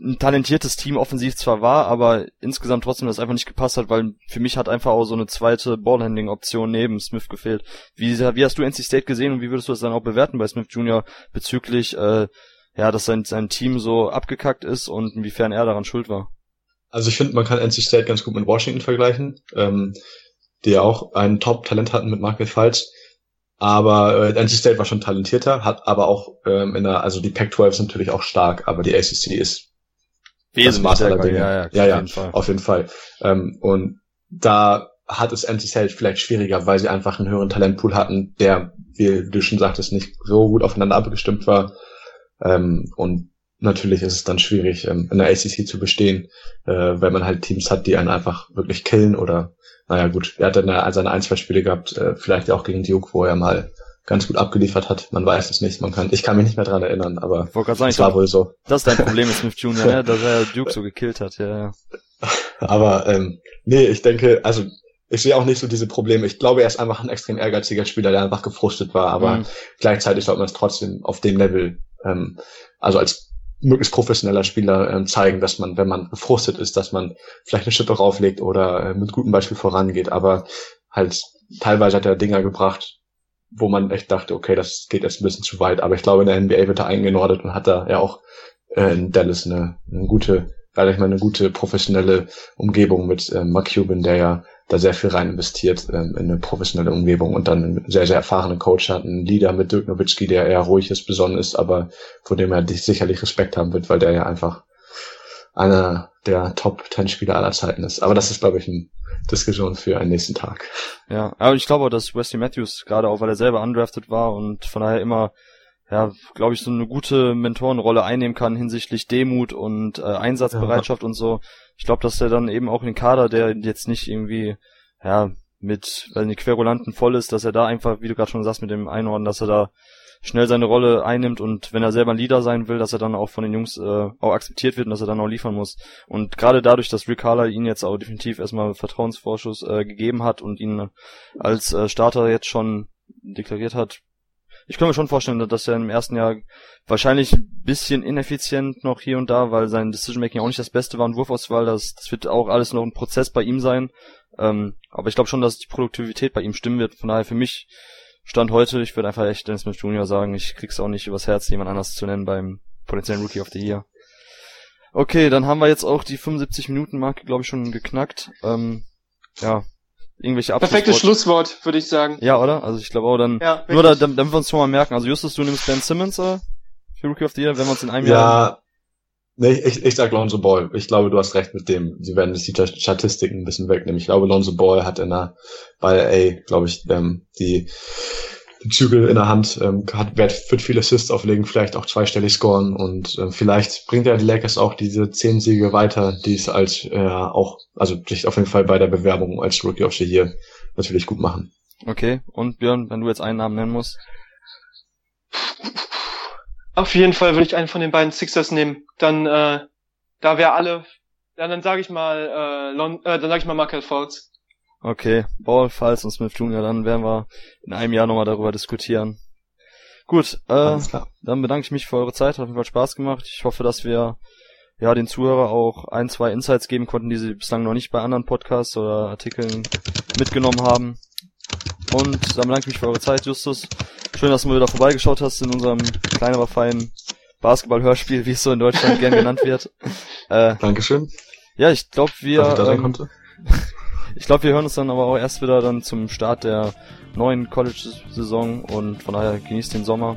ein talentiertes Team offensiv zwar war, aber insgesamt trotzdem das einfach nicht gepasst hat, weil für mich hat einfach auch so eine zweite Ballhandling-Option neben Smith gefehlt. Wie, wie hast du NC State gesehen und wie würdest du das dann auch bewerten bei Smith Jr. bezüglich, äh, ja, dass sein, sein Team so abgekackt ist und inwiefern er daran schuld war? Also ich finde, man kann NC State ganz gut mit Washington vergleichen, ähm, die ja auch ein Top-Talent hatten mit Markel Falls. Aber äh, NC State war schon talentierter, hat aber auch ähm, in der, also die Pac-12 ist natürlich auch stark, aber die ACC ist Wesentlich Dinge. Ja, ja, ja, ja jeden auf jeden Fall. Ähm, und da hat es NC State vielleicht schwieriger, weil sie einfach einen höheren Talentpool hatten, der, wie du schon sagtest, nicht so gut aufeinander abgestimmt war. Ähm, und natürlich ist es dann schwierig, ähm, in der ACC zu bestehen, äh, wenn man halt Teams hat, die einen einfach wirklich killen oder, naja gut, er hat dann seine ein, zwei Spiele gehabt, äh, vielleicht auch gegen Duke, wo er mal ganz gut abgeliefert hat. Man weiß es nicht. Man kann, ich kann mich nicht mehr dran erinnern, aber sagen, es war wohl so. Das ist dein Problem mit Smith Jr., ne? dass er Duke so gekillt hat, ja, ja. Aber ähm, nee, ich denke, also ich sehe auch nicht so diese Probleme. Ich glaube, er ist einfach ein extrem ehrgeiziger Spieler, der einfach gefrustet war, aber mhm. gleichzeitig sollte man es trotzdem auf dem Level, ähm, also als möglichst professioneller Spieler ähm, zeigen, dass man, wenn man gefrustet ist, dass man vielleicht eine Schippe rauflegt oder äh, mit gutem Beispiel vorangeht. Aber halt teilweise hat er Dinger gebracht, wo man echt dachte, okay, das geht jetzt ein bisschen zu weit. Aber ich glaube, in der NBA wird er eingenordet und hat da ja auch äh, in Dallas eine, eine gute, gerade ich meine, eine gute professionelle Umgebung mit äh, Mark Cuban, der ja da sehr viel rein investiert ähm, in eine professionelle Umgebung und dann einen sehr, sehr erfahrenen Coach hat, einen Leader mit Dirk Nowitzki, der eher ruhig ist, besonnen ist, aber vor dem er sicherlich Respekt haben wird, weil der ja einfach einer der Top-10-Spieler aller Zeiten ist. Aber das ist, glaube ich, ein Diskussion für einen nächsten Tag. Ja, aber ich glaube, dass Wesley Matthews gerade auch, weil er selber undrafted war und von daher immer, ja, glaube ich, so eine gute Mentorenrolle einnehmen kann hinsichtlich Demut und äh, Einsatzbereitschaft ja. und so. Ich glaube, dass der dann eben auch in den Kader, der jetzt nicht irgendwie, ja, mit, weil die Querulanten voll ist, dass er da einfach, wie du gerade schon sagst, mit dem Einordnen, dass er da schnell seine Rolle einnimmt und wenn er selber ein Leader sein will, dass er dann auch von den Jungs äh, auch akzeptiert wird und dass er dann auch liefern muss. Und gerade dadurch, dass Rick Carla ihn jetzt auch definitiv erstmal Vertrauensvorschuss äh, gegeben hat und ihn als äh, Starter jetzt schon deklariert hat, ich kann mir schon vorstellen, dass er im ersten Jahr wahrscheinlich ein bisschen ineffizient noch hier und da, weil sein Decision-Making auch nicht das Beste war und Wurfauswahl, das, das wird auch alles noch ein Prozess bei ihm sein. Ähm, aber ich glaube schon, dass die Produktivität bei ihm stimmen wird. Von daher für mich Stand heute, ich würde einfach echt Dennis Smith Jr. sagen, ich krieg's auch nicht übers Herz, jemand anders zu nennen beim potenziellen Rookie of the Year. Okay, dann haben wir jetzt auch die 75 Minuten Marke, glaube ich, schon geknackt. Ähm, ja, irgendwelche Perfektes Schlusswort, würde ich sagen. Ja, oder? Also ich glaube auch dann, ja, nur da, damit wir uns schon mal merken. Also Justus, du nimmst Ben Simmons äh, für Rookie of the Year, wenn wir uns in einem ja, Jahr... Nee, ich, ich sag Lonzo Ball. Ich glaube, du hast recht mit dem. Sie werden die Statistiken ein bisschen wegnehmen. Ich glaube, Lonzo Ball hat in der, bei A, glaube ich, ähm, die, die Zügel in der Hand, ähm, hat, wird, wird viele Assists auflegen, vielleicht auch zweistellig scoren und äh, vielleicht bringt er die Lakers auch diese zehn Siege weiter, die es als äh, auch, also sich auf jeden Fall bei der Bewerbung als Rookie of the Year natürlich gut machen. Okay, und Björn, wenn du jetzt einen Namen nennen musst? Auf jeden Fall würde ich einen von den beiden Sixers nehmen. Dann, äh, da wir alle, ja, dann sage ich mal, äh, Lon, äh, dann sage ich mal Michael Fultz. Okay, Ball, Falls und Smith Jr., dann werden wir in einem Jahr nochmal darüber diskutieren. Gut, äh, dann bedanke ich mich für eure Zeit, hat auf jeden Fall Spaß gemacht. Ich hoffe, dass wir ja den Zuhörer auch ein, zwei Insights geben konnten, die sie bislang noch nicht bei anderen Podcasts oder Artikeln mitgenommen haben. Und dann bedanke ich mich für eure Zeit, Justus. Schön, dass du mal wieder vorbeigeschaut hast in unserem kleinen, aber feinen Basketball-Hörspiel, wie es so in Deutschland gern genannt wird. Äh, Dankeschön. Ja, ich glaube, wir. Ich, ähm, ich glaube, wir hören uns dann aber auch erst wieder dann zum Start der neuen College-Saison und von daher genießt den Sommer.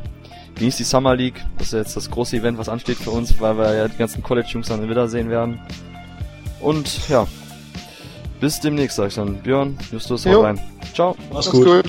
genießt die Summer League. Das ist jetzt das große Event, was ansteht für uns, weil wir ja die ganzen College-Jungs dann wiedersehen werden. Und ja, bis demnächst, sag ich dann. Björn, Justus, haut rein. Ciao. Mach's gut. gut.